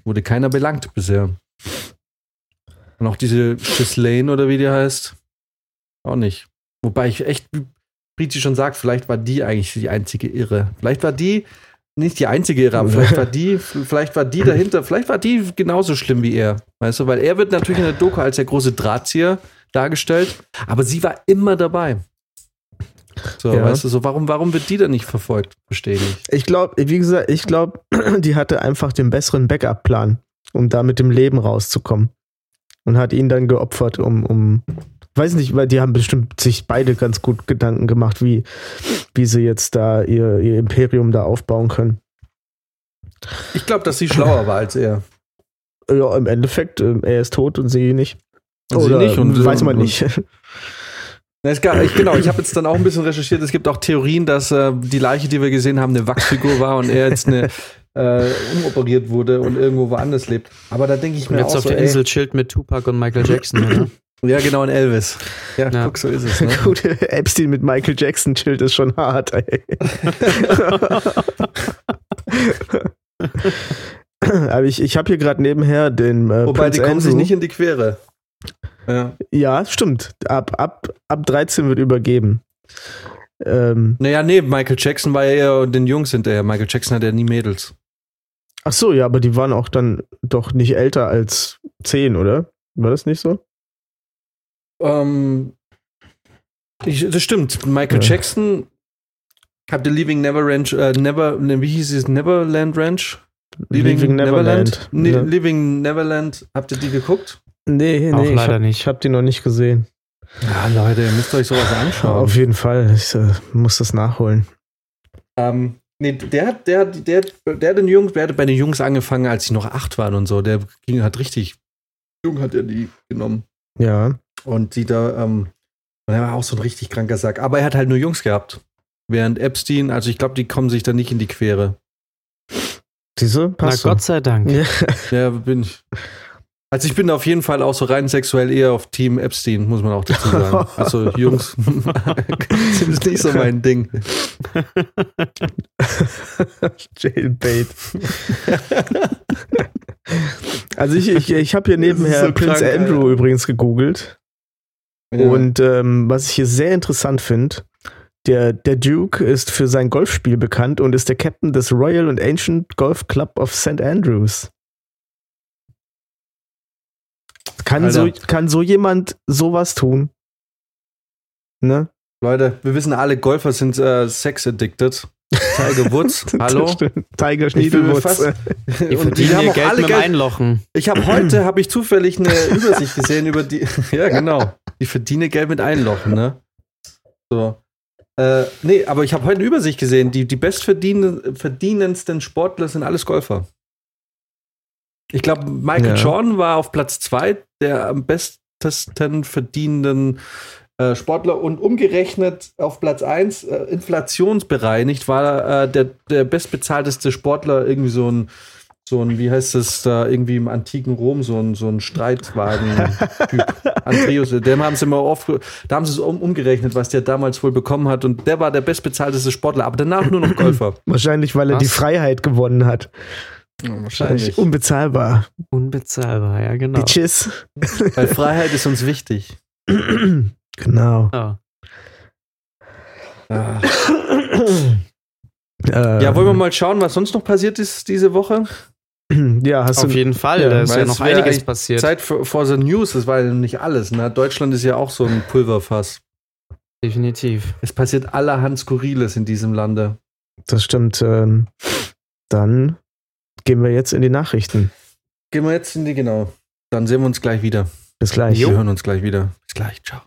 Wurde keiner belangt bisher. Und auch diese Ghislaine oder wie die heißt, auch nicht. Wobei ich echt, Brizi schon sagt, vielleicht war die eigentlich die einzige Irre. Vielleicht war die nicht die einzige Irre, aber vielleicht war die, vielleicht war die dahinter, vielleicht war die genauso schlimm wie er. Weißt du, weil er wird natürlich in der Doku als der große Drahtzieher dargestellt, aber sie war immer dabei. So, Ja. weißt du, so warum, warum wird die dann nicht verfolgt? Verstehe ich. Ich glaube, wie gesagt, ich glaube, die hatte einfach den besseren Backup-Plan, um da mit dem Leben rauszukommen. Und hat ihn dann geopfert, um, um, weiß nicht, weil die haben bestimmt sich beide ganz gut Gedanken gemacht, wie, wie sie jetzt da ihr, ihr Imperium da aufbauen können. Ich glaube, dass sie schlauer war als er. Ja, im Endeffekt, ähm, er ist tot und sie nicht. Und sie Oder nicht und- weiß man und- nicht. Na, es gab, ich, genau, ich habe jetzt dann auch ein bisschen recherchiert. Es gibt auch Theorien, dass äh, die Leiche, die wir gesehen haben, eine Wachsfigur war und er jetzt eine äh, umoperiert wurde und irgendwo woanders lebt. Aber da denke ich Und mir jetzt auch auf so, der ey, Insel chillt mit Tupac und Michael Jackson, oder? Ja genau, in Elvis. Ja, Ja. guck, so ist es. Ne? Gut, Epstein mit Michael Jackson chillt ist schon hart, ey. Aber ich, ich habe hier gerade nebenher den äh, Wobei, Prince die kommen sich Andrew. nicht in die Quere. Ja. Ja, stimmt. Ab, ab, ab 13 wird übergeben. Ähm, Naja, nee, Michael Jackson war ja eher den Jungs hinterher. Michael Jackson hat ja nie Mädels. ach so, ja, aber die waren auch dann doch nicht älter als 10, oder? War das nicht so? Ähm, ich, das stimmt. Michael Ja. Jackson habt ihr Leaving Never Ranch, äh, Never, ne, wie hieß es? Neverland Ranch? Living Neverland. Ne, Ja. Living Neverland. Habt ihr die geguckt? Nee, Auch nee, ich leider hab, nicht. ich habe die noch nicht gesehen. Ja, Leute, ihr müsst euch sowas anschauen. Auf jeden Fall. Ich äh, muss das nachholen. Ähm, nee, der hat, der, hat- der, der hat den Jungs, der hat bei den Jungs angefangen, als sie noch acht waren und so. Der ging, hat richtig, jung hat er die genommen. Ja. Und die da, ähm, und er war auch so ein richtig kranker Sack. Aber er hat halt nur Jungs gehabt. Während Epstein, also ich glaube, die kommen sich da nicht in die Quere. Diese Na passt Gott sei Dank. Ja. Ja, bin ich. Also ich bin auf jeden Fall auch so rein sexuell eher auf Team Epstein, muss man auch dazu sagen. Also Jungs sind nicht so mein Ding. Jailbait. also ich, ich, ich habe hier nebenher so Prince krank, Andrew Alter. übrigens gegoogelt. Ja. Und ähm, was ich hier sehr interessant finde, der, der Duke ist für sein Golfspiel bekannt und ist der Captain des Royal and Ancient Golf Club of St. Andrews. Kann so, kann so jemand sowas tun? Ne? Leute, wir wissen alle, Golfer sind äh, sex-addicted. Tiger Woods, hallo? Tiger äh, Die Und die verdienen ihr Geld alle mit Geld. Einlochen. Ich habe heute habe ich zufällig eine Übersicht gesehen über die. ja, genau. Die verdienen Geld mit Einlochen, ne? So. Äh, nee, aber ich habe heute eine Übersicht gesehen. Die, die bestverdienendsten Sportler sind alles Golfer. Ich glaube, Michael Ja. Jordan war auf Platz zwei der am besten verdienenden äh, Sportler und umgerechnet auf Platz eins äh, inflationsbereinigt, war äh, der, der bestbezahlteste Sportler irgendwie so ein so ein, wie heißt es da, irgendwie im antiken Rom, so ein, so ein Streitwagen-Typ. Andreas, dem haben sie immer oft, da haben sie es um, umgerechnet, was der damals wohl bekommen hat. Und der war der bestbezahlteste Sportler, aber danach nur noch Golfer. Wahrscheinlich, weil er Was? die Freiheit gewonnen hat. Wahrscheinlich. Unbezahlbar. Unbezahlbar, ja, genau. Bitches. Weil Freiheit ist uns wichtig. genau. Ja. Ah. Ja, wollen wir mal schauen, was sonst noch passiert ist diese Woche? Ja, hast Auf du. jeden Fall, Ja, da ist ja noch einiges passiert. Zeit für, for the News, das war ja nicht alles. Ne? Deutschland ist ja auch so ein Pulverfass. Definitiv. Es passiert allerhand Skurriles in diesem Lande. Das stimmt. Ähm, dann gehen wir jetzt in die Nachrichten. Gehen wir jetzt in die, genau. Dann sehen wir uns gleich wieder. Bis gleich. Wir hören uns gleich wieder. Bis gleich. Ciao.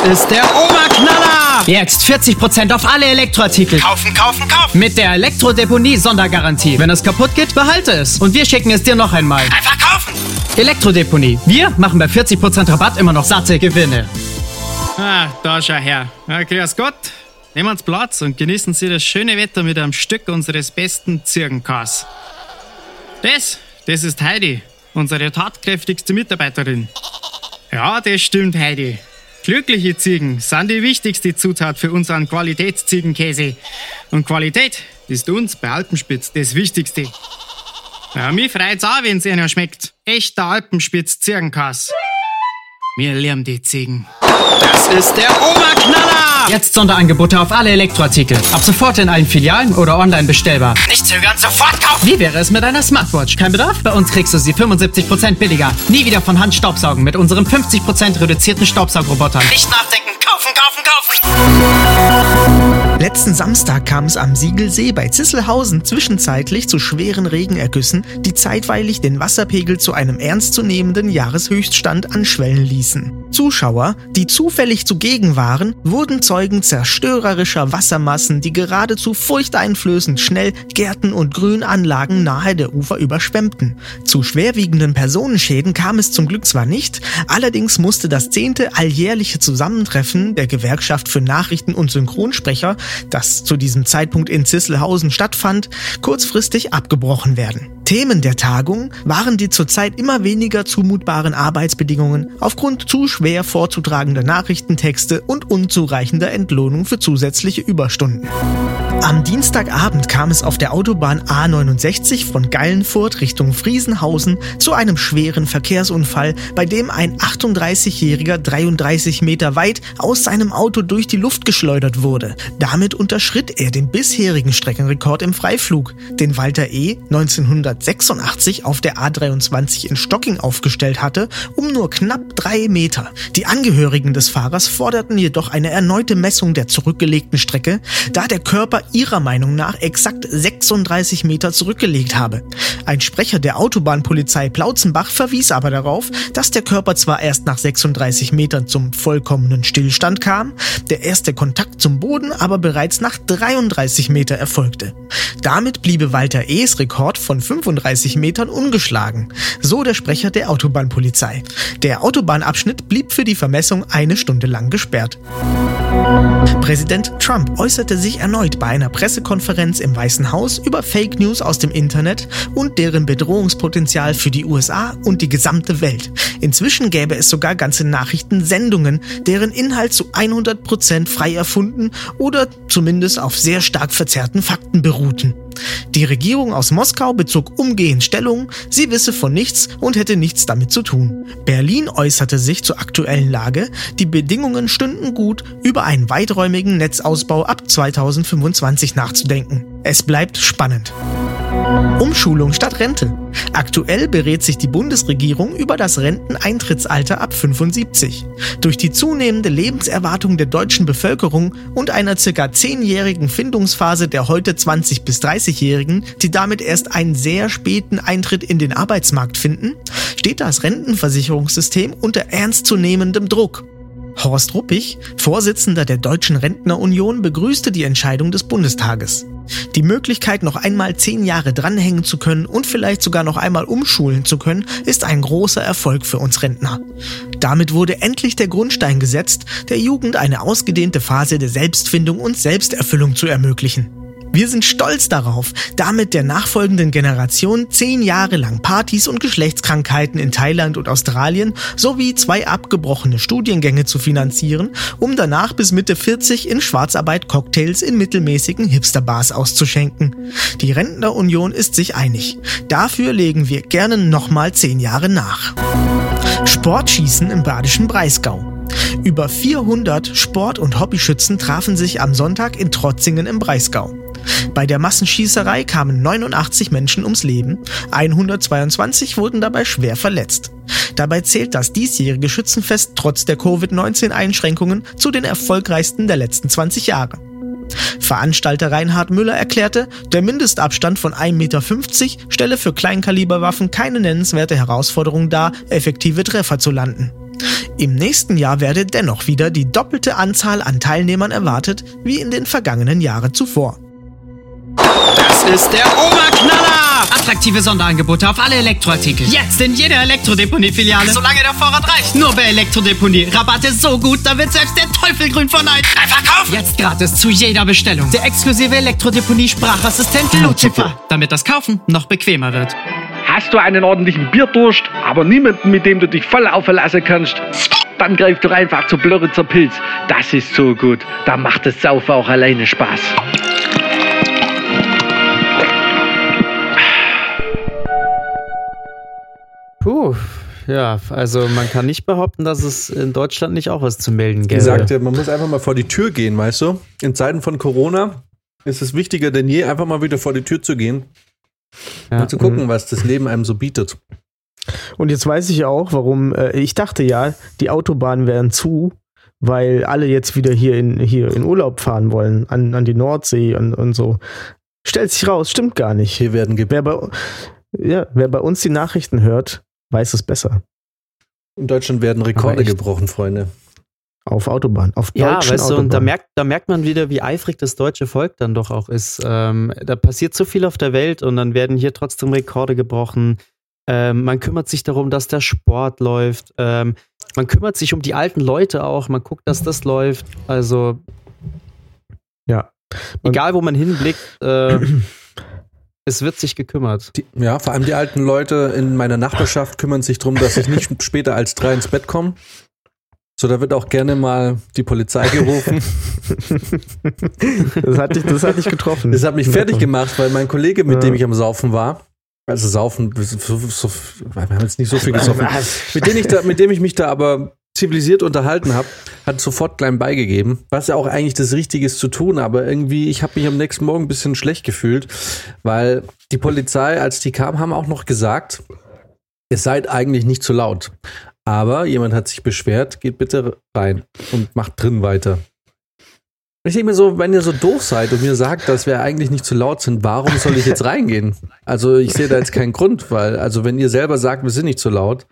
Das ist der Oberknaller! Jetzt 40% auf alle Elektroartikel. Kaufen, kaufen, kaufen. Mit der Elektrodeponie-Sondergarantie. Wenn es kaputt geht, behalte es. Und wir schicken es dir noch einmal. Einfach kaufen. Elektrodeponie. Wir machen bei 40% Rabatt immer noch satte Gewinne. Ah, da schau her. Ja, grüß Gott. Nehmen Sie Platz und genießen Sie das schöne Wetter mit einem Stück unseres besten Zirkenkas. Das, das ist Heidi, unsere tatkräftigste Mitarbeiterin. Ja, das stimmt, Heidi. Glückliche Ziegen sind die wichtigste Zutat für unseren Qualitätsziegenkäse. Und Qualität ist uns bei Alpenspitz das Wichtigste. Ja, mich freut's auch, wenn's Ihnen schmeckt. Echter Alpenspitz-Zirkenkas. Wir lieben die Ziegen. Das ist der Oberknaller! Jetzt Sonderangebote auf alle Elektroartikel. Ab sofort in allen Filialen oder online bestellbar. Nicht zögern, sofort kaufen. Wie wäre es mit einer Smartwatch? Kein Bedarf? Bei uns kriegst du sie 75% billiger. Nie wieder von Hand staubsaugen mit unserem 50% reduzierten Staubsaugroboter. Nicht nachdenken, kaufen, kaufen, kaufen. Letzten Samstag kam es am Siegelsee bei Zisselhausen zwischenzeitlich zu schweren Regenergüssen, die zeitweilig den Wasserpegel zu einem ernstzunehmenden Jahreshöchststand anschwellen ließen. Zuschauer, die zufällig zugegen waren, wurden Zeugen zerstörerischer Wassermassen, die geradezu furchteinflößend schnell Gärten und Grünanlagen nahe der Ufer überschwemmten. Zu schwerwiegenden Personenschäden kam es zum Glück zwar nicht, allerdings musste das zehnte alljährliche Zusammentreffen der Gewerkschaft für Nachrichten- und Synchronsprecher, das zu diesem Zeitpunkt in Zisselhausen stattfand, kurzfristig abgebrochen werden. Themen der Tagung waren die zurzeit immer weniger zumutbaren Arbeitsbedingungen aufgrund zu schwer vorzutragender Nachrichtentexte und unzureichender Entlohnung für zusätzliche Überstunden. Am Dienstagabend kam es auf der Autobahn A69 von Geilenfurt Richtung Friesenhausen zu einem schweren Verkehrsunfall, bei dem ein 38-Jähriger 33 Meter weit aus seinem Auto durch die Luft geschleudert wurde. Damit unterschritt er den bisherigen Streckenrekord im Freiflug, den Walter E. 1986 auf der A23 in Stocking aufgestellt hatte, um nur knapp drei Meter. Die Angehörigen des Fahrers forderten jedoch eine erneute Messung der zurückgelegten Strecke, da der Körper ihrer Meinung nach exakt 36 Meter zurückgelegt habe. Ein Sprecher der Autobahnpolizei Plautzenbach verwies aber darauf, dass der Körper zwar erst nach 36 Metern zum vollkommenen Stillstand kam, der erste Kontakt zum Boden aber bereits nach 33 Meter erfolgte. Damit bliebe Walter E.'s Rekord von 35 Metern ungeschlagen, so der Sprecher der Autobahnpolizei. Der Autobahnabschnitt blieb für die Vermessung eine Stunde lang gesperrt. Präsident Trump äußerte sich erneut bei einer Pressekonferenz im Weißen Haus über Fake News aus dem Internet und deren Bedrohungspotenzial für die USA und die gesamte Welt. Inzwischen gäbe es sogar ganze Nachrichtensendungen, deren Inhalt zu 100% frei erfunden oder zumindest auf sehr stark verzerrten Fakten beruhten. Die Regierung aus Moskau bezog umgehend Stellung, sie wisse von nichts und hätte nichts damit zu tun. Berlin äußerte sich zur aktuellen Lage, die Bedingungen stünden gut, über einen weiträumigen Netzausbau ab 2025 nachzudenken. Es bleibt spannend. Umschulung statt Rente. Aktuell berät sich die Bundesregierung über das Renteneintrittsalter ab 75. Durch die zunehmende Lebenserwartung der deutschen Bevölkerung und einer circa zehnjährigen Findungsphase der heute 20- bis 30-Jährigen, die damit erst einen sehr späten Eintritt in den Arbeitsmarkt finden, steht das Rentenversicherungssystem unter ernstzunehmendem Druck. Horst Ruppig, Vorsitzender der Deutschen Rentnerunion, begrüßte die Entscheidung des Bundestages. Die Möglichkeit, noch einmal zehn Jahre dranhängen zu können und vielleicht sogar noch einmal umschulen zu können, ist ein großer Erfolg für uns Rentner. Damit wurde endlich der Grundstein gesetzt, der Jugend eine ausgedehnte Phase der Selbstfindung und Selbsterfüllung zu ermöglichen. Wir sind stolz darauf, damit der nachfolgenden Generation zehn Jahre lang Partys und Geschlechtskrankheiten in Thailand und Australien sowie zwei abgebrochene Studiengänge zu finanzieren, um danach bis Mitte 40 in Schwarzarbeit Cocktails in mittelmäßigen Hipsterbars auszuschenken. Die Rentnerunion ist sich einig. Dafür legen wir gerne nochmal zehn Jahre nach. Sportschießen im badischen Breisgau. Über 400 Sport- und Hobbyschützen trafen sich am Sonntag in Trotzingen im Breisgau. Bei der Massenschießerei kamen 89 Menschen ums Leben, 122 wurden dabei schwer verletzt. Dabei zählt das diesjährige Schützenfest trotz der Covid-19-Einschränkungen zu den erfolgreichsten der letzten 20 Jahre. Veranstalter Reinhard Müller erklärte, der Mindestabstand von 1,50 Meter stelle für Kleinkaliberwaffen keine nennenswerte Herausforderung dar, effektive Treffer zu landen. Im nächsten Jahr werde dennoch wieder die doppelte Anzahl an Teilnehmern erwartet wie in den vergangenen Jahren zuvor. Das ist der Oberknaller! Attraktive Sonderangebote auf alle Elektroartikel. Jetzt in jeder Elektrodeponie-Filiale. Solange der Vorrat reicht. Nur bei Elektrodeponie. Rabatte so gut, da wird selbst der Teufel grün von Neid. Einfach kaufen! Jetzt gratis zu jeder Bestellung. Der exklusive Elektrodeponie-Sprachassistent Lucifer. Damit das Kaufen noch bequemer wird. Hast du einen ordentlichen Bierdurst, aber niemanden, mit dem du dich voll aufverlassen kannst? Dann greif doch einfach zu Blöritzer Pilz. Das ist so gut. Da macht das Saufen auch alleine Spaß. Puh, ja, also man kann nicht behaupten, dass es in Deutschland nicht auch was zu melden gäbe. Gesagt, ja, man muss einfach mal vor die Tür gehen, weißt du? In Zeiten von Corona ist es wichtiger denn je, einfach mal wieder vor die Tür zu gehen Ja. und zu gucken, was das Leben einem so bietet. Und jetzt weiß ich auch, warum, äh, ich dachte ja, die Autobahnen wären zu, weil alle jetzt wieder hier in, hier in Urlaub fahren wollen, an, an die Nordsee und, und so. Stellt sich raus, stimmt gar nicht. Hier werden Wer bei, ja, wer bei uns die Nachrichten hört, weiß es besser. in Deutschland werden Rekorde gebrochen, Freunde. Auf Autobahn, auf Ja, deutschen weißt du, und da merkt, da merkt man wieder, wie eifrig das deutsche Volk dann doch auch ist. Ähm, da passiert so viel auf der Welt und dann werden hier trotzdem Rekorde gebrochen. Ähm, man kümmert sich darum, dass der Sport läuft. Ähm, man kümmert sich um die alten Leute auch. Man guckt, dass das läuft. Also, ja. Egal wo man hinblickt, äh, es wird sich gekümmert. Die, ja, vor allem die alten Leute in meiner Nachbarschaft kümmern sich darum, dass ich nicht später als drei ins Bett komme. So, da wird auch gerne mal die Polizei gerufen. Das hat dich, das hat dich getroffen. Das hat mich fertig gemacht, weil mein Kollege, mit Ja. dem ich am Saufen war, also Saufen, so, so, wir haben jetzt nicht so viel gesoffen, mit dem, ich da, mit dem ich mich da aber zivilisiert unterhalten habe, hat sofort klein beigegeben, was ja auch eigentlich das Richtige ist zu tun, aber irgendwie, ich habe mich am nächsten Morgen ein bisschen schlecht gefühlt, weil die Polizei, als die kam, haben auch noch gesagt, ihr seid eigentlich nicht zu laut. Aber jemand hat sich beschwert, geht bitte rein und macht drin weiter. Ich denke mir so, wenn ihr so doof seid und mir sagt, dass wir eigentlich nicht zu laut sind, warum soll ich jetzt reingehen? Also ich sehe da jetzt keinen Grund, weil, also wenn ihr selber sagt, wir sind nicht zu laut,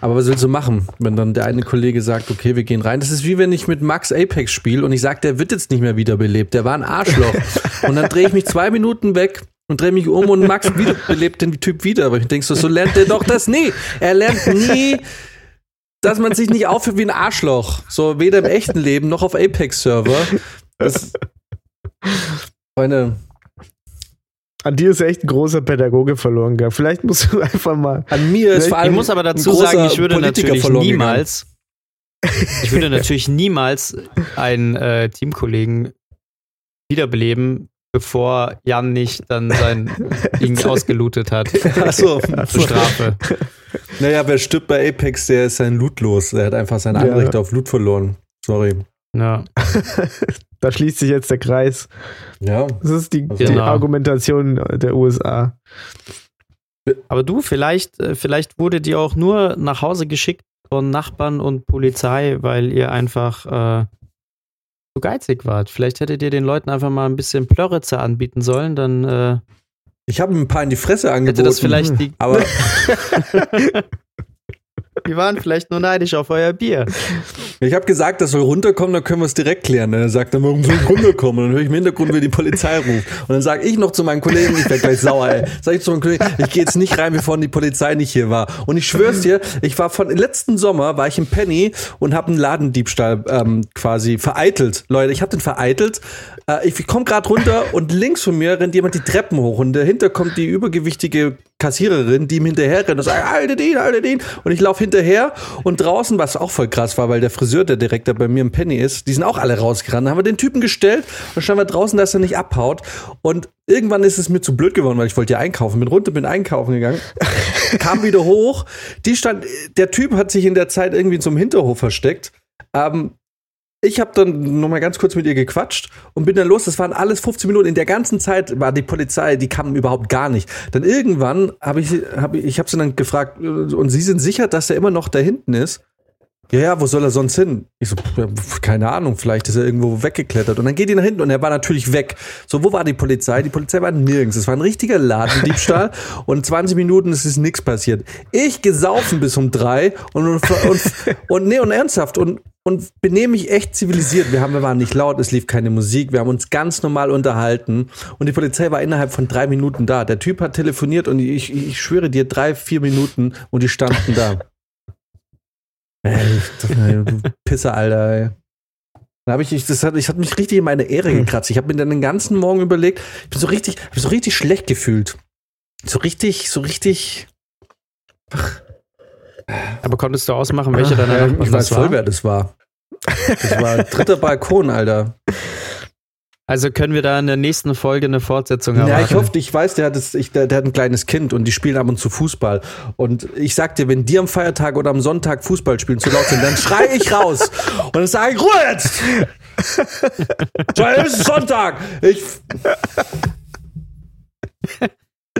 aber was willst du machen, wenn dann der eine Kollege sagt, okay, wir gehen rein? Das ist wie wenn ich mit Max Apex spiele und ich sage, der wird jetzt nicht mehr wiederbelebt, der war ein Arschloch. und dann drehe ich mich zwei Minuten weg und drehe mich um und Max wiederbelebt den Typ wieder. Aber ich denke so, so lernt der doch das nie. Er lernt nie, dass man sich nicht aufführt wie ein Arschloch. So weder im echten Leben noch auf Apex-Server. Das- Freunde, An dir ist echt ein großer Pädagoge verloren gegangen. Vielleicht musst du einfach mal. an mir ist Ich vor Ich allem muss aber ein dazu großer sagen, ich würde Politiker natürlich verloren gegangen. niemals, ich würde natürlich niemals einen äh, Teamkollegen wiederbeleben, bevor Jan nicht dann sein Ding ausgelootet hat. Achso. Zur Strafe. Naja, wer stirbt bei Apex, der ist sein Loot los. Er hat einfach seine Ja. Anrechte auf Loot verloren. Sorry. Ja. da schließt sich jetzt der Kreis. Ja. Das ist die, die Genau. Argumentation der USA. Aber du, vielleicht, äh, vielleicht wurde die auch nur nach Hause geschickt von Nachbarn und Polizei, weil ihr einfach äh, zu geizig wart. Vielleicht hättet ihr den Leuten einfach mal ein bisschen Plörritze anbieten sollen, dann äh, Ich habe ein paar in die Fresse angeboten. hätte das vielleicht die. aber Die waren vielleicht nur neidisch auf euer Bier. ich habe gesagt, das soll runterkommen, dann können wir es direkt klären. Er sagt dann, warum soll ich runterkommen? Und dann höre ich im Hintergrund, wie die Polizei ruft. Und dann sage ich noch zu meinen Kollegen, ich werde gleich sauer, ey. Sag ich zu meinen Kollegen, ich gehe jetzt nicht rein, bevor die Polizei nicht hier war. Und ich schwör's dir, ich war von letzten Sommer, war ich im Penny und habe einen Ladendiebstahl ähm, quasi vereitelt. Leute, ich habe den vereitelt. Äh, ich komme gerade runter und links von mir rennt jemand die Treppen hoch und dahinter kommt die übergewichtige Kassiererin, die ihm hinterher rennt und sagt, haltet ihn, haltet ihn. Und ich laufe hinterher und draußen, was auch voll krass war, weil der Friseur, der direkt da bei mir im Penny ist, die sind auch alle rausgerannt. Dann haben wir den Typen gestellt und standen wir draußen, dass er nicht abhaut. Und irgendwann ist es mir zu blöd geworden, weil ich wollte ja einkaufen. Bin runter, bin einkaufen gegangen, kam wieder hoch. Die stand, der Typ hat sich in der Zeit irgendwie in so einem Hinterhof versteckt. Ähm, ich habe dann noch mal ganz kurz mit ihr gequatscht und bin dann los. Das waren alles 15 Minuten. In der ganzen Zeit war die Polizei, die kamen überhaupt gar nicht. Dann irgendwann habe ich, sie- hab ich, ich habe sie dann gefragt, äh, und Sie sind sicher, dass er immer noch da hinten ist? Ja, ja, wo soll er sonst hin? Ich so, keine Ahnung, vielleicht ist er irgendwo weggeklettert. Und dann geht die nach hinten und er war natürlich weg. So, wo war die Polizei? Die Polizei war nirgends. Es war ein richtiger Ladendiebstahl und 20 Minuten ist es nichts passiert. Ich gesaufen bis um drei und, und, und, und nee, und ernsthaft und, und benehme mich echt zivilisiert. Wir, haben, wir waren nicht laut, es lief keine Musik, wir haben uns ganz normal unterhalten und die Polizei war innerhalb von drei Minuten da. Der Typ hat telefoniert und ich, ich schwöre dir, drei, vier Minuten und die standen da. Ey, du Pisser, Alter, ey. Da habe ich, ich, das hat, ich hat mich richtig in meine Ehre gekratzt. Ich habe mir dann den ganzen Morgen überlegt, ich bin so richtig, hab so richtig schlecht gefühlt. So richtig, so richtig. Aber konntest du ausmachen, welche deiner Ja, ich weiß das voll, war? wer das war. Das war dritter Balkon, Alter. Also können wir da in der nächsten Folge eine Fortsetzung haben? Ja, ich hoffe, ich weiß, der hat, das, ich, der, der hat ein kleines Kind und die spielen ab und zu Fußball. Und ich sag dir, wenn die am Feiertag oder am Sonntag Fußball spielen zu laut sind, dann schrei ich raus. Und dann sage ich, Ruhe jetzt! So, es ist Sonntag! Ich.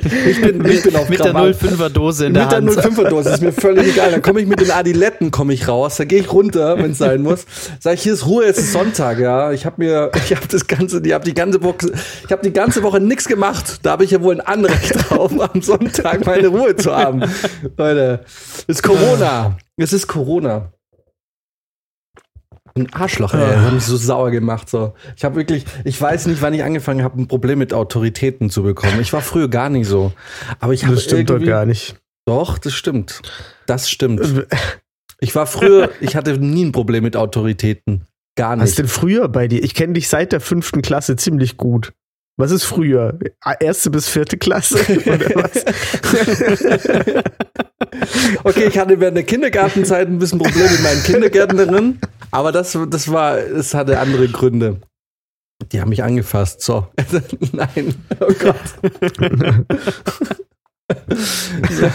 Ich bin, ich bin auf Mit der Krawall. 05er Dose in der Mit der Hand. 05er Dose ist mir völlig egal. Dann komme ich mit den Adiletten komme ich raus, da gehe ich runter, wenn es sein muss. Sag ich, hier ist Ruhe, es ist Sonntag, ja. Ich habe mir, ich habe das ganze, ich habe die ganze Woche, ich habe die ganze Woche nichts gemacht. Da habe ich ja wohl ein Anrecht drauf, am Sonntag meine Ruhe zu haben. Leute, es ist Corona. Es ist Corona. Ein Arschloch, ey. Das hat mich so sauer gemacht. So. Ich habe wirklich, ich weiß nicht, wann ich angefangen habe, ein Problem mit Autoritäten zu bekommen. Ich war früher gar nicht so. Aber ich habe Das stimmt doch gar nicht. doch, das stimmt. Das stimmt. Ich war früher, ich hatte nie ein Problem mit Autoritäten. Gar Was nicht. denn früher bei dir? Ich kenne dich seit der fünften Klasse ziemlich gut. Was ist früher? Erste bis vierte Klasse? Okay, ich hatte während der Kindergartenzeit ein bisschen Probleme mit meinen Kindergärtnerinnen, aber das, das war, es hatte andere Gründe. Die haben mich angefasst, so. Nein, oh Gott.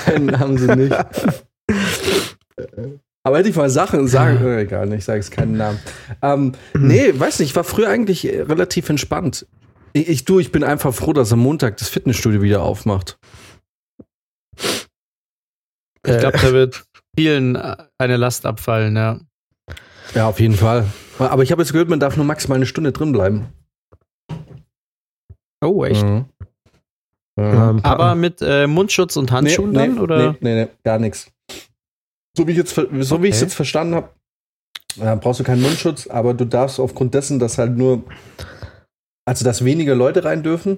Nein, haben sie nicht. Aber hätte ich mal Sachen sagen, äh, egal, ich sage es keinen Namen. Ähm, nee, weiß nicht, ich war früher eigentlich relativ entspannt. Ich, ich, du, ich bin einfach froh, dass am Montag das Fitnessstudio wieder aufmacht. Ich glaube, da wird vielen äh, eine Last abfallen, ja. Ja, auf jeden Fall. Aber ich habe jetzt gehört, man darf nur maximal eine Stunde drin bleiben. Oh, echt? Mhm. Ähm, Aber mit äh, Mundschutz und Handschuhen nee, dann? Oder? Nee, nee, nee, gar nichts. So wie ich jetzt, so wie ich es Okay. jetzt verstanden habe, äh, brauchst du keinen Mundschutz, aber du darfst aufgrund dessen, dass halt nur, also dass weniger Leute rein dürfen,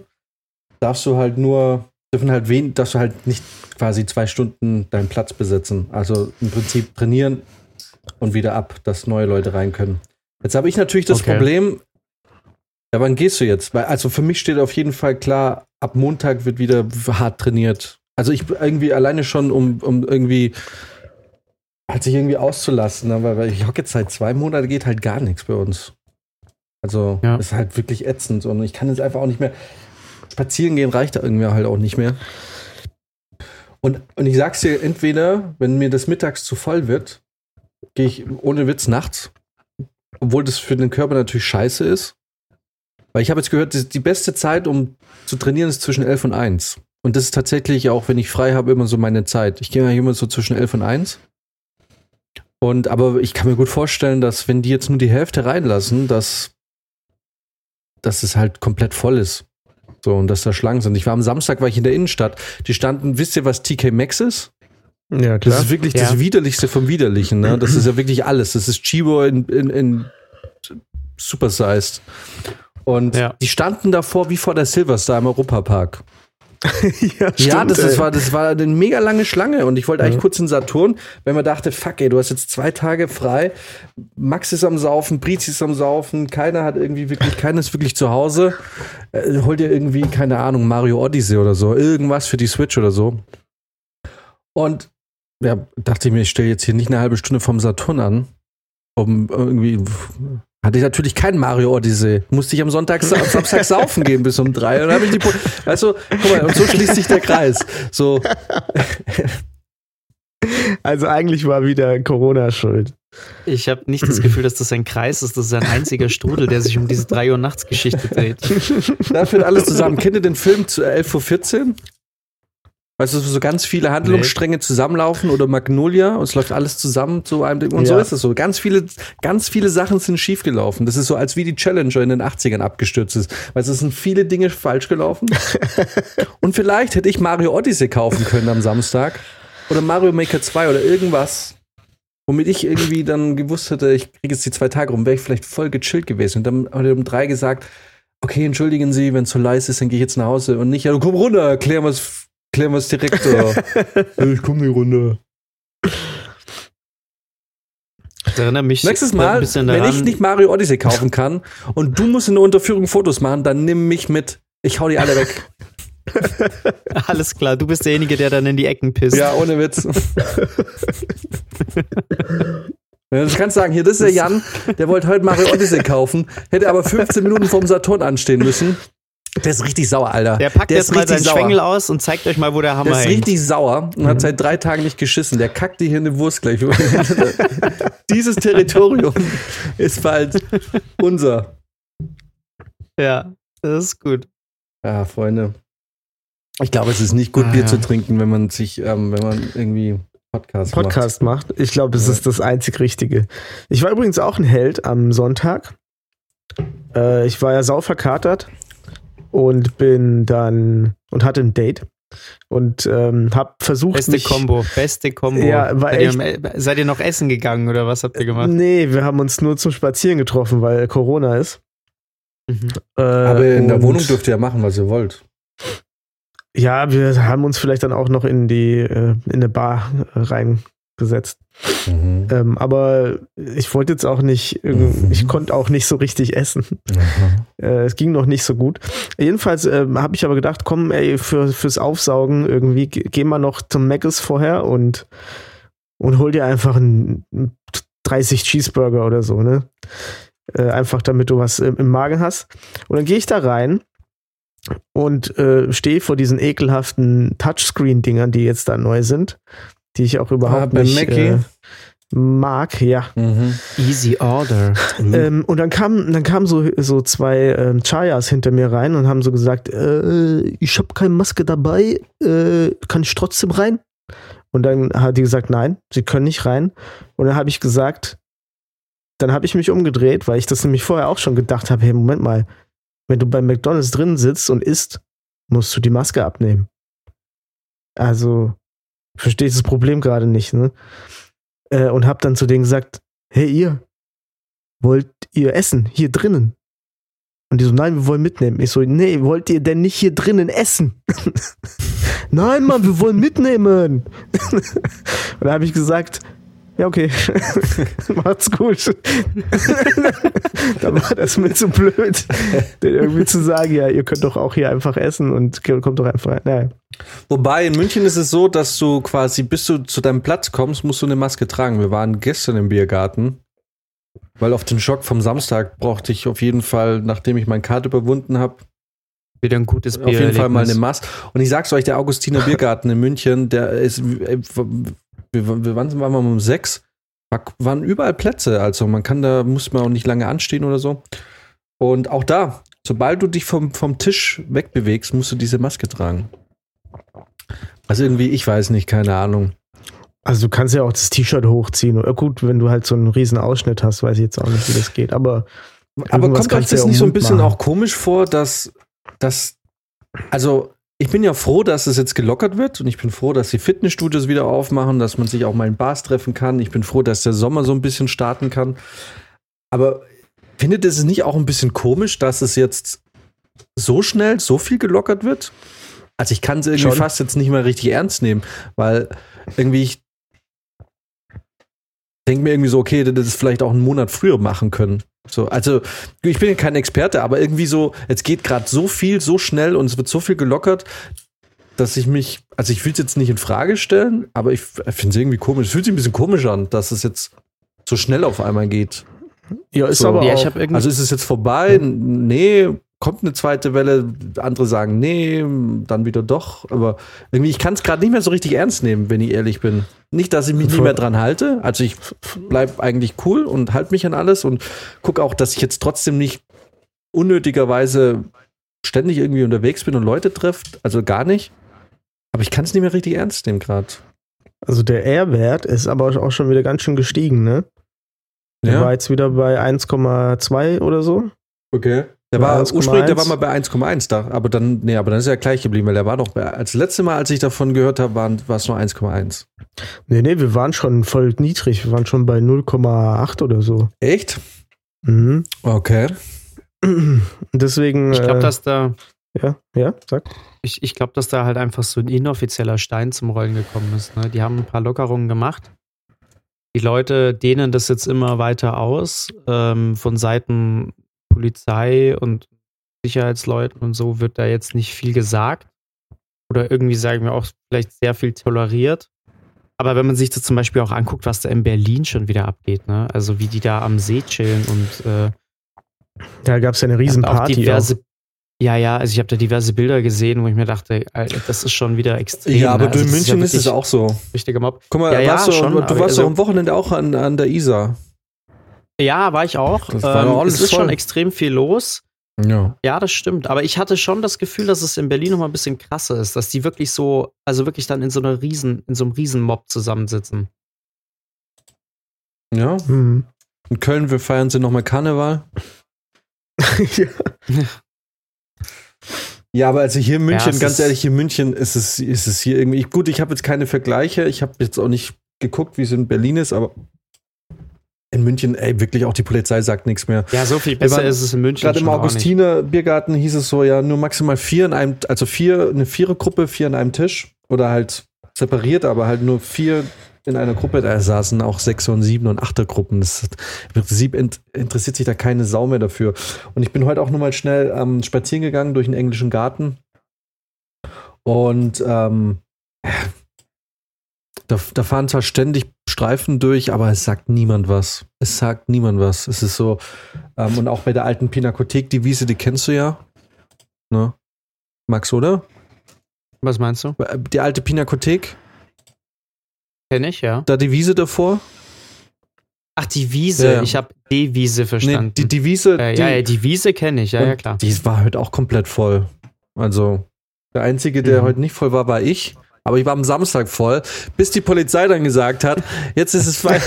darfst du halt nur, dürfen halt wen, darfst du halt nicht quasi zwei Stunden deinen Platz besetzen. Also im Prinzip trainieren und wieder ab, dass neue Leute rein können. Jetzt habe ich natürlich das Okay. Problem, ja, wann gehst du jetzt? Weil, also für mich steht auf jeden Fall klar, ab Montag wird wieder hart trainiert. Also ich irgendwie alleine schon, um, um irgendwie halt sich irgendwie auszulassen, aber weil ich hocke jetzt seit zwei Monaten geht halt gar nichts bei uns. Also Ja. ist halt wirklich ätzend und ich kann jetzt einfach auch nicht mehr spazieren gehen reicht da irgendwie halt auch nicht mehr. Und, und ich sag's dir, entweder, wenn mir das mittags zu voll wird, gehe ich ohne Witz nachts, obwohl das für den Körper natürlich scheiße ist. Weil ich habe jetzt gehört, die- die beste Zeit, um zu trainieren, ist zwischen 11 und 1. Und das ist tatsächlich auch, wenn ich frei habe, immer so meine Zeit. Ich gehe ja immer so zwischen 11 und 1. Und aber ich kann mir gut vorstellen, dass wenn die jetzt nur die Hälfte reinlassen, dass, dass es halt komplett voll ist. So, und dass da Schlangen sind. Ich war am Samstag, war ich in der Innenstadt. Die standen, wisst ihr, was TK Maxx ist? Ja, Das ist wirklich das Ja. Widerlichste vom Widerlichen. Ne? Das ist ja wirklich alles. Das ist Chibo in, in, in supersized. Und Ja. die standen davor wie vor der Silverstar im Europapark. ja, ja, das, ist, war, das war eine mega lange Schlange. Und ich wollte eigentlich kurz in Saturn, wenn man dachte, fuck, ey, du hast jetzt zwei Tage frei. Max ist am Saufen, Brizi ist am Saufen, keiner hat irgendwie wirklich, keiner ist wirklich zu Hause. Äh, hol dir irgendwie, keine Ahnung, Mario Odyssey oder so, irgendwas für die Switch oder so. Und ja, dachte ich mir, ich stelle jetzt hier nicht eine halbe Stunde vom Saturn an, um irgendwie. Hatte ich natürlich kein Mario Odyssey. Musste ich am Sonntag, am Samstag saufen gehen bis um drei. Und dann habe ich die. Po weißt du, guck mal, und so schließt sich der Kreis. So, Also eigentlich war wieder Corona schuld. Ich habe nicht das Gefühl, dass das ein Kreis ist. Das ist ein einziger Strudel, der sich um diese 3 Uhr nachts Geschichte dreht. da führt alles zusammen. Kennt ihr den Film zu 11.14 Uhr? Weißt du, so ganz viele Handlungsstränge zusammenlaufen oder Magnolia und es läuft alles zusammen zu einem Ding. Und so Ja. ist es so. Ganz viele, ganz viele Sachen sind schiefgelaufen. Das ist so, als wie die Challenger in den 80ern abgestürzt ist. Weißt du, es sind viele Dinge falsch gelaufen. und vielleicht hätte ich Mario Odyssey kaufen können am Samstag. Oder Mario Maker 2 oder irgendwas. Womit ich irgendwie dann gewusst hätte, ich kriege jetzt die zwei Tage rum, wäre ich vielleicht voll gechillt gewesen. Und dann hat er um drei gesagt, okay, entschuldigen Sie, wenn es so leise ist, dann gehe ich jetzt nach Hause. Und nicht, ja, du komm runter, klären wir es direkt. So. ich komm nicht runter. Das erinnert mich Nächstes ein Mal, bisschen wenn daran, ich nicht Mario Odyssey kaufen kann und du musst in der Unterführung Fotos machen, dann nimm mich mit. Ich hau die alle weg. Alles klar, du bist derjenige, der dann in die Ecken pisst. Ja, ohne Witz. Kannst du sagen, hier, das ist der Jan, der wollte heute Mario Odyssey kaufen, hätte aber 15 Minuten vorm Saturn anstehen müssen. Der ist richtig sauer, Alter. Der packt der jetzt ist mal richtig seinen sauer. Schwengel aus und zeigt euch mal, wo der Hammer Der ist hängt. richtig sauer und hat seit drei Tagen nicht geschissen. Der kackt dir hier eine Wurst gleich. Dieses Territorium ist bald unser. Ja, das ist gut. Ja, Freunde. Ich glaube, es ist nicht gut, Ah, Bier ja. zu trinken, wenn man sich, ähm, wenn man irgendwie Podcast, Podcast macht. Ich glaube, es Ja. ist das einzig Richtige. Ich war übrigens auch ein Held am Sonntag. Äh, ich war ja sau verkatert und bin dann und hatte ein Date und ähm, hab versucht Beste mich, Kombo, beste Kombo. Ja, war seid, ihr, echt- seid ihr noch essen gegangen oder was habt ihr gemacht? Nee, wir haben uns nur zum Spazieren getroffen, weil macht. ist. Mhm. Äh, Aber in der Wohnung dürft ihr ja machen, was ihr wollt. Ja, wir haben uns vielleicht dann auch noch in die äh, in eine Bar äh, reingesetzt. Mhm. Ähm, aber ich wollte jetzt auch nicht, irgend- Mhm. ich konnte auch nicht so richtig essen. Äh, es ging noch nicht so gut. Jedenfalls ähm, habe ich aber gedacht, komm, ey, für, fürs Aufsaugen irgendwie, ge- geh mal noch zum Mc's vorher und, und hol dir einfach einen 30 Cheeseburger oder so, ne? Äh, einfach damit du was im, im Magen hast. Und dann gehe ich da rein und äh, stehe vor diesen ekelhaften Touchscreen-Dingern, die jetzt da neu sind, die ich auch überhaupt bei nicht äh, mag, ja. Mhm. Easy Order. Ähm, und dann kamen dann kamen so, so zwei ähm, Chayas hinter mir rein und haben so gesagt, äh, ich habe keine Maske dabei, äh, kann ich trotzdem rein? Und dann hat die gesagt, nein, sie können nicht rein. Und dann habe ich gesagt, dann habe ich mich umgedreht, weil ich das nämlich vorher auch schon gedacht habe, hey, Moment mal, wenn du bei McDonalds drin sitzt und isst, musst du die Maske abnehmen. Also, verstehe ich das Problem gerade nicht, ne? Äh, und habe dann zu denen gesagt, hey ihr, wollt ihr essen hier drinnen? Und die so, nein, wir wollen mitnehmen. Ich so, nee, wollt ihr denn nicht hier drinnen essen? nein, Mann, wir wollen mitnehmen. und da habe ich gesagt, ja, okay, macht's gut. da war das mir zu blöd, denn irgendwie zu sagen, ja, ihr könnt doch auch hier einfach essen und kommt doch einfach rein. Naja. Wobei in München ist es so, dass du quasi, bis du zu deinem Platz kommst, musst du eine Maske tragen. Wir waren gestern im Biergarten, weil auf den Schock vom Samstag brauchte ich auf jeden Fall, nachdem ich meinen Cut überwunden habe, Wieder ein gutes Bier. auf jeden Fall mal eine Maske. Und ich sag's euch, der Augustiner Biergarten in München, der ist, äh, wir, wir, waren wir um sechs? war, waren überall Plätze. Also man kann da, muss man auch nicht lange anstehen oder so. Und auch da, sobald du dich vom, vom Tisch wegbewegst, musst du diese Maske tragen. Also irgendwie, ich weiß nicht, keine Ahnung. Also du kannst ja auch das T-Shirt hochziehen. Oder gut, wenn du halt so einen riesen Ausschnitt hast, weiß ich jetzt auch nicht, wie das geht. Aber, Aber kommt euch das ja nicht so ein bisschen machen. auch komisch vor, dass, dass, also ich bin ja froh, dass es jetzt gelockert wird und ich bin froh, dass die Fitnessstudios wieder aufmachen, dass man sich auch mal in Bars treffen kann. Ich bin froh, dass der Sommer so ein bisschen starten kann. Aber findet es nicht auch ein bisschen komisch, dass es jetzt so schnell so viel gelockert wird? Also ich kann es irgendwie Schon. fast jetzt nicht mehr richtig ernst nehmen, weil irgendwie ich denke mir irgendwie so, okay, das ist vielleicht auch einen Monat früher machen können. So, also ich bin ja kein Experte, aber irgendwie so, es geht gerade so viel, so schnell und es wird so viel gelockert, dass ich mich, also ich will es jetzt nicht in Frage stellen, aber ich finde es irgendwie komisch. Es fühlt sich ein bisschen komisch an, dass es jetzt so schnell auf einmal geht. Ja, ist So. aber Ja, auch. Also ist es jetzt vorbei? Nee, kommt eine zweite Welle. Andere sagen nee, dann wieder doch. Aber irgendwie, ich kann es gerade nicht mehr so richtig ernst nehmen, wenn ich ehrlich bin. Nicht, dass ich mich nicht mehr dran halte. Also ich bleib eigentlich cool und halte mich an alles und gucke auch, dass ich jetzt trotzdem nicht unnötigerweise ständig irgendwie unterwegs bin und Leute trefft. Also gar nicht. Aber ich kann es nicht mehr richtig ernst nehmen gerade. also der R-Wert ist aber auch schon wieder ganz schön gestiegen, ne? Der war jetzt wieder bei 1,2 oder so. Okay. Der war 1,1. ursprünglich, der war mal bei 1,1 da, aber dann, nee, aber dann ist er gleich geblieben, weil der war doch bei, als letzte Mal, als ich davon gehört habe, waren, war es nur 1,1. Nee, nee, wir waren schon voll niedrig. Wir waren schon bei 0,8 oder so. Echt? Mhm. Okay. Deswegen. ich glaube, äh, dass da. Ja, ja, sag. Ich, ich glaube, dass da halt einfach so ein inoffizieller Stein zum Rollen gekommen ist. Ne? Die haben ein paar Lockerungen gemacht. Die Leute dehnen das jetzt immer weiter aus. Ähm, von Seiten Polizei und Sicherheitsleuten und so wird da jetzt nicht viel gesagt. Oder irgendwie sagen wir auch vielleicht sehr viel toleriert. Aber wenn man sich das zum Beispiel auch anguckt, was da in Berlin schon wieder abgeht, ne? Also wie die da am See chillen und äh, Da gab es ja eine auch Riesenparty. diverse. Ja, ja, also ich habe da diverse Bilder gesehen, wo ich mir dachte, Alter, das ist schon wieder extrem. Ja, aber ne? du, in Also das München ja ist es auch so. Richtiger Mob. Guck mal, Ja, ja, warst du, schon, du aber warst also- doch am Wochenende auch an, an der Isar. Ja, war ich auch. Das war ähm, alles es ist voll. schon extrem viel los. Ja. Ja, das stimmt. Aber ich hatte schon das Gefühl, dass es in Berlin noch mal ein bisschen krasser ist, dass die wirklich so, also wirklich dann in so einer riesen, in so einem Riesenmob zusammensitzen. Ja. Mhm. In Köln, wir feiern sie nochmal Karneval. ja. Ja, aber also hier in München, es ganz ehrlich, hier in München ist es, ist es hier irgendwie. Gut, ich habe jetzt keine Vergleiche. Ich habe jetzt auch nicht geguckt, wie es in Berlin ist, aber in München, ey, wirklich auch die Polizei sagt nichts mehr. Ja, so viel besser waren ist es in München. Gerade im. Augustiner Biergarten hieß es so, ja, nur maximal vier in einem, also vier, eine Vierergruppe, vier an einem Tisch. Oder halt separiert, aber halt nur vier in einer Gruppe. Da saßen auch sechs und sieben und achter Gruppen. Das Im Prinzip int interessiert sich da keine Sau mehr dafür. Und ich bin heute auch nochmal schnell ähm, spazieren gegangen durch den englischen Garten. Und ähm, da, da fahren zwar ständig Streifen durch, aber es sagt niemand was. Es sagt niemand was. Es ist so, ähm, und auch bei der alten Pinakothek, die Wiese, die kennst du ja. Ne? Max, oder? Was meinst du? Die alte Pinakothek, Kenn ich, ja. da die Wiese davor. Ach, die Wiese. Ja, ja. Ich habe die Wiese verstanden. Nee, die, die Wiese. äh, die, ja, ja, die Wiese kenne ich, ja, ja, klar. Die war heute auch komplett voll. Also, der Einzige, der Mhm. heute nicht voll war, war ich. Aber ich war am Samstag voll, bis die Polizei dann gesagt hat, jetzt ist es fein.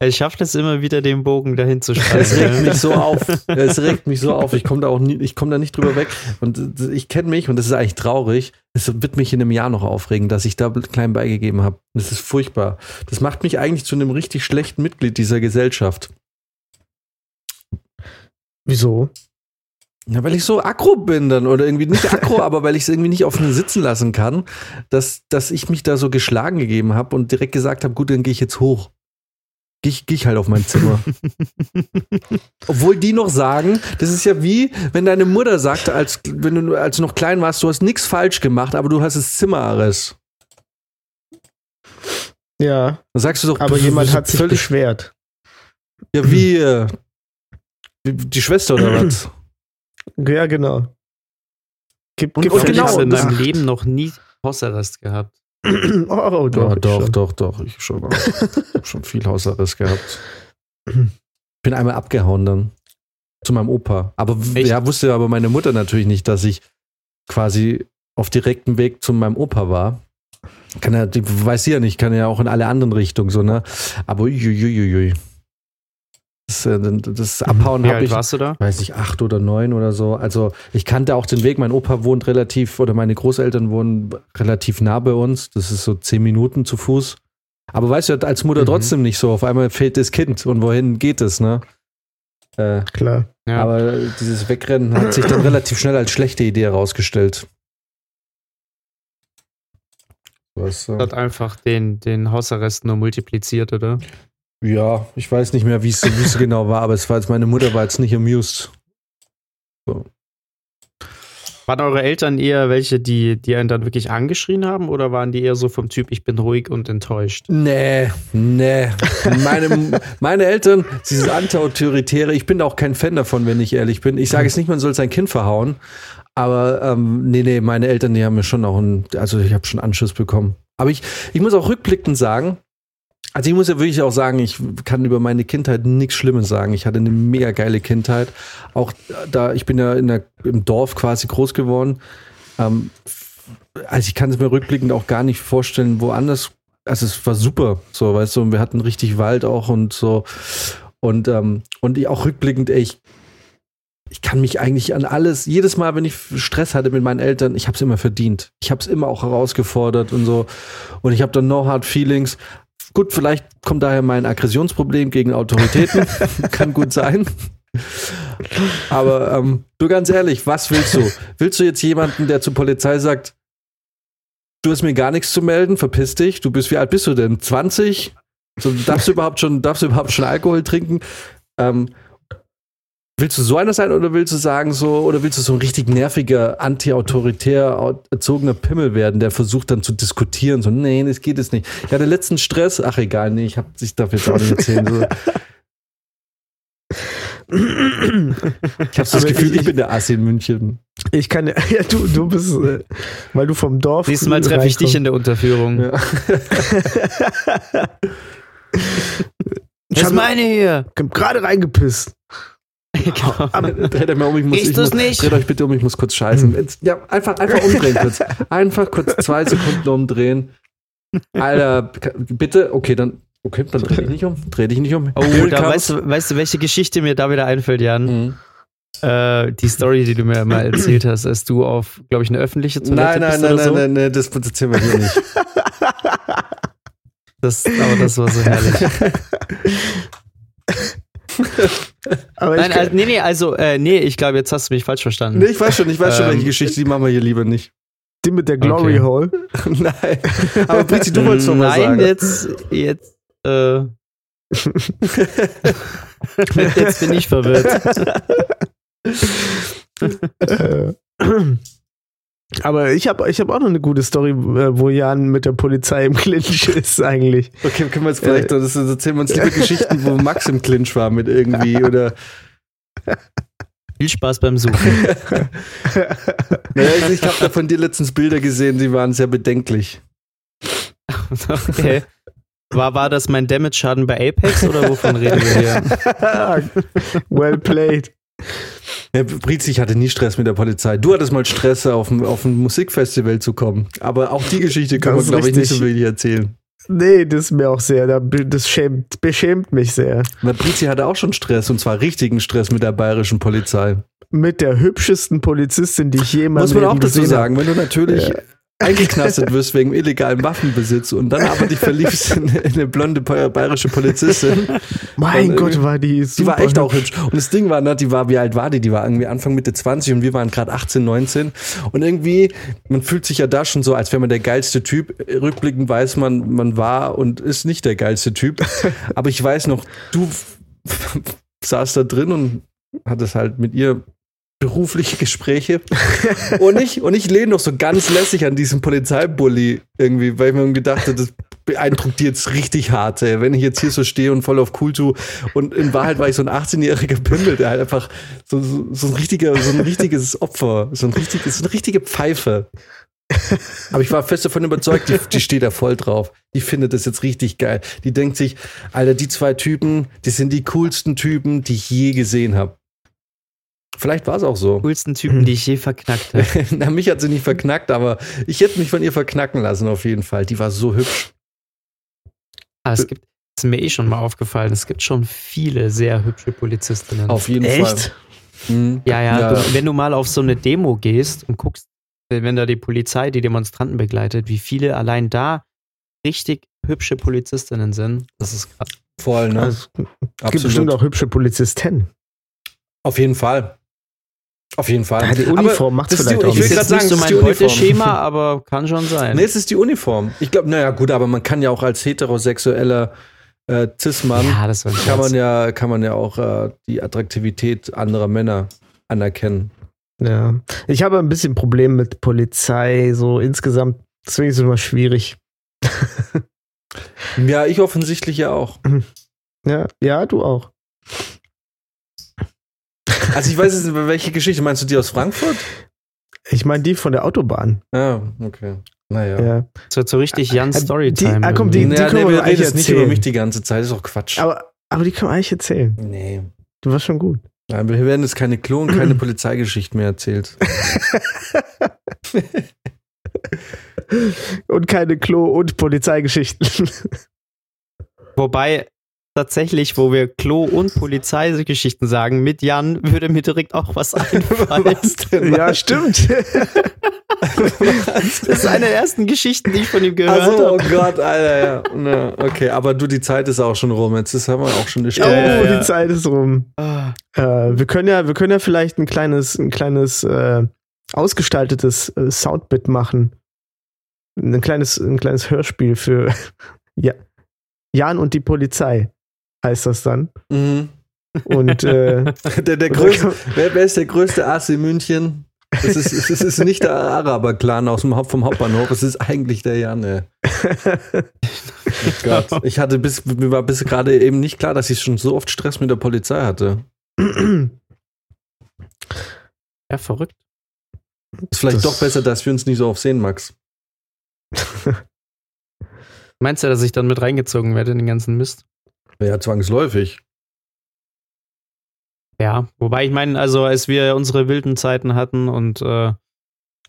Ich schaffe es immer wieder, den Bogen dahin zu Es regt spannen. mich so auf. Es regt mich so auf. Ich komme da auch nie, ich komme da nicht drüber weg. Und äh, ich kenne mich und das ist eigentlich traurig. Es wird mich in einem Jahr noch aufregen, dass ich da klein beigegeben habe. Das ist furchtbar. Das macht mich eigentlich zu einem richtig schlechten Mitglied dieser Gesellschaft. Wieso? Ja, weil ich so aggro bin dann oder irgendwie nicht aggro, aber weil ich es irgendwie nicht auf mir sitzen lassen kann, dass, dass ich mich da so geschlagen gegeben habe und direkt gesagt habe, gut, dann gehe ich jetzt hoch. Gehe ich, geh ich halt auf mein Zimmer. Obwohl die noch sagen, das ist ja wie, wenn deine Mutter sagt, als, wenn du, als du noch klein warst, du hast nichts falsch gemacht, aber du hast das Zimmerarrest. Ja, Dann sagst du doch, aber jemand hat sich völlig, beschwert. Ja, wie, äh, wie die Schwester oder was? Ja, genau. Gib, Und gib genau, ich habe in eine meinem Acht. Leben noch nie Hausarrest gehabt. oh, Doch, ich doch, schon. doch, doch. Ich schon, auch. schon viel Hausarrest gehabt. Bin einmal abgehauen dann. Zu meinem Opa. Aber Echt? ja, wusste aber meine Mutter natürlich nicht, dass ich quasi auf direktem Weg zu meinem Opa war. Kann ja, die weiß sie ja nicht, kann ja auch in alle anderen Richtungen so, ne? Aber uiuiuiui. Das, äh, das Abhauen Wie habe alt ich, warst du da? weiß ich, acht oder neun oder so. Also ich kannte auch den Weg. Mein Opa wohnt relativ, oder meine Großeltern wohnen relativ nah bei uns. Das ist so zehn Minuten zu Fuß. Aber weißt du, als Mutter Mhm. trotzdem nicht so. Auf einmal fehlt das Kind. Und wohin geht es, ne? Äh, Klar. Ja. Aber dieses Wegrennen hat sich dann relativ schnell als schlechte Idee herausgestellt. Was, äh, hat einfach den, den Hausarrest nur multipliziert, oder? Ja, ich weiß nicht mehr, wie es es genau war, aber es war jetzt, meine Mutter war jetzt nicht amused. Waren eure Eltern eher welche, die, die einen dann wirklich angeschrien haben oder waren die eher so vom Typ, ich bin ruhig und enttäuscht? Nee, nee. Meine, meine Eltern, dieses Anti-Autoritäre, ich bin auch kein Fan davon, wenn ich ehrlich bin. Ich sage jetzt nicht, man soll sein Kind verhauen, aber ähm, nee, nee, meine Eltern, die haben mir schon auch einen, also ich habe schon Anschiss bekommen. Aber ich, ich muss auch rückblickend sagen, also ich muss ja wirklich auch sagen, ich kann über meine Kindheit nichts Schlimmes sagen. Ich hatte eine mega geile Kindheit. Auch da, ich bin ja in der, im Dorf quasi groß geworden. Ähm, also ich kann es mir rückblickend auch gar nicht vorstellen, woanders. Also es war super, so, weißt du, wir hatten richtig Wald auch und so. Und, ähm, und ich auch rückblickend, ey, ich, ich kann mich eigentlich an alles, jedes Mal, wenn ich Stress hatte mit meinen Eltern, ich habe es immer verdient. Ich habe es immer auch herausgefordert und so. Und ich habe dann no hard feelings. Gut, vielleicht kommt daher mein Aggressionsproblem gegen Autoritäten. Kann gut sein. Aber ähm, du ganz ehrlich, was willst du? Willst du jetzt jemanden, der zur Polizei sagt, du hast mir gar nichts zu melden, verpiss dich, du bist, wie alt bist du denn? 20? So, darfst du überhaupt schon, darfst du überhaupt schon Alkohol trinken? Ähm, willst du so einer sein oder willst du sagen so, oder willst du so ein richtig nerviger, anti-autoritär au- erzogener Pimmel werden, der versucht dann zu diskutieren, so, nee, das geht es nicht. Ich hatte letzten Stress, ach egal, nee, ich hab, ich darf jetzt auch nicht erzählen, so. Ich habe so das Aber Gefühl, ich- ich bin der Assi in München. Ich kann ja, ja du, du bist, äh, weil du vom Dorf. Nächstes Mal treffe ich dich in der Unterführung. Ja. Ich Was habe meine hier? gerade reingepisst. Genau. Dreht er mir um, ich muss, ich muss, nicht? Dreht euch bitte um, ich muss kurz scheißen. Jetzt, ja, einfach, einfach umdrehen kurz. Einfach kurz zwei Sekunden umdrehen. Alter, bitte, okay, dann, okay, dann dreh dich nicht um. Dreh dich nicht um. Oh, da weißt du, weißt du, welche Geschichte mir da wieder einfällt, Jan? Mhm. Äh, die Story, die du mir mal erzählt hast, als du auf, glaube ich, eine öffentliche Toilette Nein, nein, bist nein, oder so. nein, nein, nein, das erzählen wir hier nicht. Das, aber das war so herrlich. Aber Nein, ich, also, nee, nee, also, äh, nee, ich glaube, jetzt hast du mich falsch verstanden. Nee, ich weiß schon, ich weiß schon, Ähm. welche Geschichte, die machen wir hier lieber nicht. die mit der Glory Okay. Hole. nein. Aber Brizi, du wolltest noch was Nein, sagen. jetzt, jetzt, äh, jetzt bin ich verwirrt. Äh, Aber ich habe ich hab auch noch eine gute Story, äh, wo Jan mit der Polizei im Clinch ist eigentlich. Okay, können wir jetzt vielleicht, das, das erzählen wir uns lieber Geschichten, wo Max im Clinch war mit irgendwie oder. Viel Spaß beim Suchen. Naja, also ich habe da von dir letztens Bilder gesehen, die waren sehr bedenklich. Okay. War, war das mein Damage-Schaden bei Apex oder wovon reden wir hier? well played. Ja, Brizi, ich hatte nie Stress mit der Polizei. Du hattest mal Stress, auf ein, auf ein Musikfestival zu kommen. Aber auch die Geschichte können wir, Das ist glaube ich, nicht so wirklich erzählen. Nee, das ist mir auch sehr, da- das schämt, beschämt mich sehr. Brizi hatte auch schon Stress und zwar richtigen Stress mit der bayerischen Polizei. Mit der hübschesten Polizistin, die ich jemals Muss man auch dazu sagen, wenn du natürlich eingeknastet wirst wegen illegalen Waffenbesitz und dann aber dich verliebst in, in eine blonde ba- bayerische Polizistin. Mein Gott, war die super Die war echt auch hübsch. Und das Ding war, ne, die war, wie alt war die? Die war irgendwie Anfang Mitte 20 und wir waren gerade 18, 19. Und irgendwie, man fühlt sich ja da schon so, als wäre man der geilste Typ. Rückblickend weiß man, man war und ist nicht der geilste Typ. Aber ich weiß noch, du saß da drin und hattest halt mit ihr berufliche Gespräche. und ich, und ich lehne noch so ganz lässig an diesem Polizeibully irgendwie, weil ich mir gedacht habe, das beeindruckt die jetzt richtig hart, ey. Wenn ich jetzt hier so stehe und voll auf cool tue. Und in Wahrheit war ich so ein 18-jähriger Pimmel, der halt einfach so, so, so ein richtiger, so ein richtiges Opfer, so ein richtiges, so eine richtige Pfeife. Aber ich war fest davon überzeugt, die, die steht da voll drauf. Die findet das jetzt richtig geil. Die denkt sich, Alter, die zwei Typen, die sind die coolsten Typen, die ich je gesehen habe. Vielleicht war es auch so. Coolsten Typen, die ich je verknackt habe. Na, mich hat sie nicht verknackt, aber ich hätte mich von ihr verknacken lassen, auf jeden Fall. Die war so hübsch. Ah, es gibt, ist mir eh schon mal aufgefallen, es gibt schon viele sehr hübsche Polizistinnen. Auf jeden Echt? Fall. Mhm. ja, ja, Ja. Du, wenn du mal auf so eine Demo gehst und guckst, wenn da die Polizei die Demonstranten begleitet, wie viele allein da richtig hübsche Polizistinnen sind, das ist krass. Voll, ne? Also, es gibt bestimmt auch hübsche Polizisten. Auf jeden Fall. Auf jeden Fall. Ja, die Uniform macht's das ist vielleicht die, auch Ich nicht. will gerade sagen, so das ist die mein Uniform. Beuteschema, aber kann schon sein. Nee, es ist die Uniform. Ich glaube, naja, gut, aber man kann ja auch als heterosexueller äh, Cis-Mann, ja, das war ein kann, man ja, kann man ja auch äh, die Attraktivität anderer Männer anerkennen. Ja. Ich habe ein bisschen Problem mit Polizei, so insgesamt. Deswegen ist es immer schwierig. Ja, ich offensichtlich ja auch. Ja, ja, du auch. Also ich weiß jetzt, nicht, welche Geschichte meinst du die aus Frankfurt? Ich meine die von der Autobahn. Ja, okay. Naja. Ja. Das wird so richtig Jan Die- Storytime. ah, komm, die- irgendwie. Ja, können nee, wir doch eigentlich jetzt nicht über mich die ganze Zeit, das ist auch Quatsch. Aber, aber die können wir eigentlich erzählen. nee. Du warst schon gut. Nein, wir werden jetzt keine Klo- und keine Polizeigeschichten mehr erzählt. Und keine Klo- und Polizeigeschichten. Wobei tatsächlich, wo wir Klo- und Polizeigeschichten sagen, mit Jan würde mir direkt auch was einfallen. Was ja, stimmt. Das ist eine der ersten Geschichten, die ich von ihm gehört Also, oh habe. Gott, Alter, ja. Okay, aber du, die Zeit ist auch schon rum. Jetzt ist, haben wir auch schon eine Oh, Stunde. die Zeit ist rum. Ah, Äh, wir können ja, wir können ja vielleicht ein kleines, ein kleines äh, ausgestaltetes äh, Soundbit machen. Ein kleines, ein kleines Hörspiel für ja, Jan und die Polizei heißt das dann. Mhm. Und äh, Der, der größte, wer, wer ist der größte Ass in München? Es ist, es ist, nicht der Araber-Clan aus dem Haupt, vom Hauptbahnhof, es ist eigentlich der Janne. Oh Gott. Ich hatte bis, mir war bis gerade eben nicht klar, dass ich schon so oft Stress mit der Polizei hatte. ja, verrückt. Ist vielleicht Das- doch besser, dass wir uns nicht so oft sehen, Max. Meinst du, dass ich dann mit reingezogen werde in den ganzen Mist? Ja, zwangsläufig. Ja, wobei ich meine, also als wir unsere wilden Zeiten hatten und äh,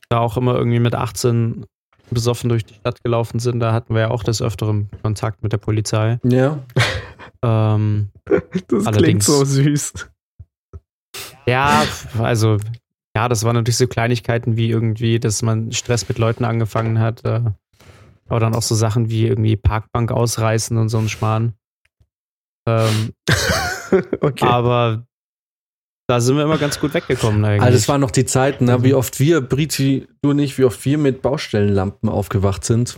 da auch immer irgendwie mit 18 besoffen durch die Stadt gelaufen sind, da hatten wir ja auch des Öfteren Kontakt mit der Polizei. Ja. Ähm, das klingt so süß. ja, also ja, das waren natürlich so Kleinigkeiten wie irgendwie, dass man Stress mit Leuten angefangen hat. Äh, aber dann auch so Sachen wie irgendwie Parkbank ausreißen und so ein Schmarrn. Ähm, okay. Aber da sind wir immer ganz gut weggekommen eigentlich. Also es waren noch die Zeiten, ne? wie oft wir, Briti, du nicht, wie oft wir mit Baustellenlampen aufgewacht sind.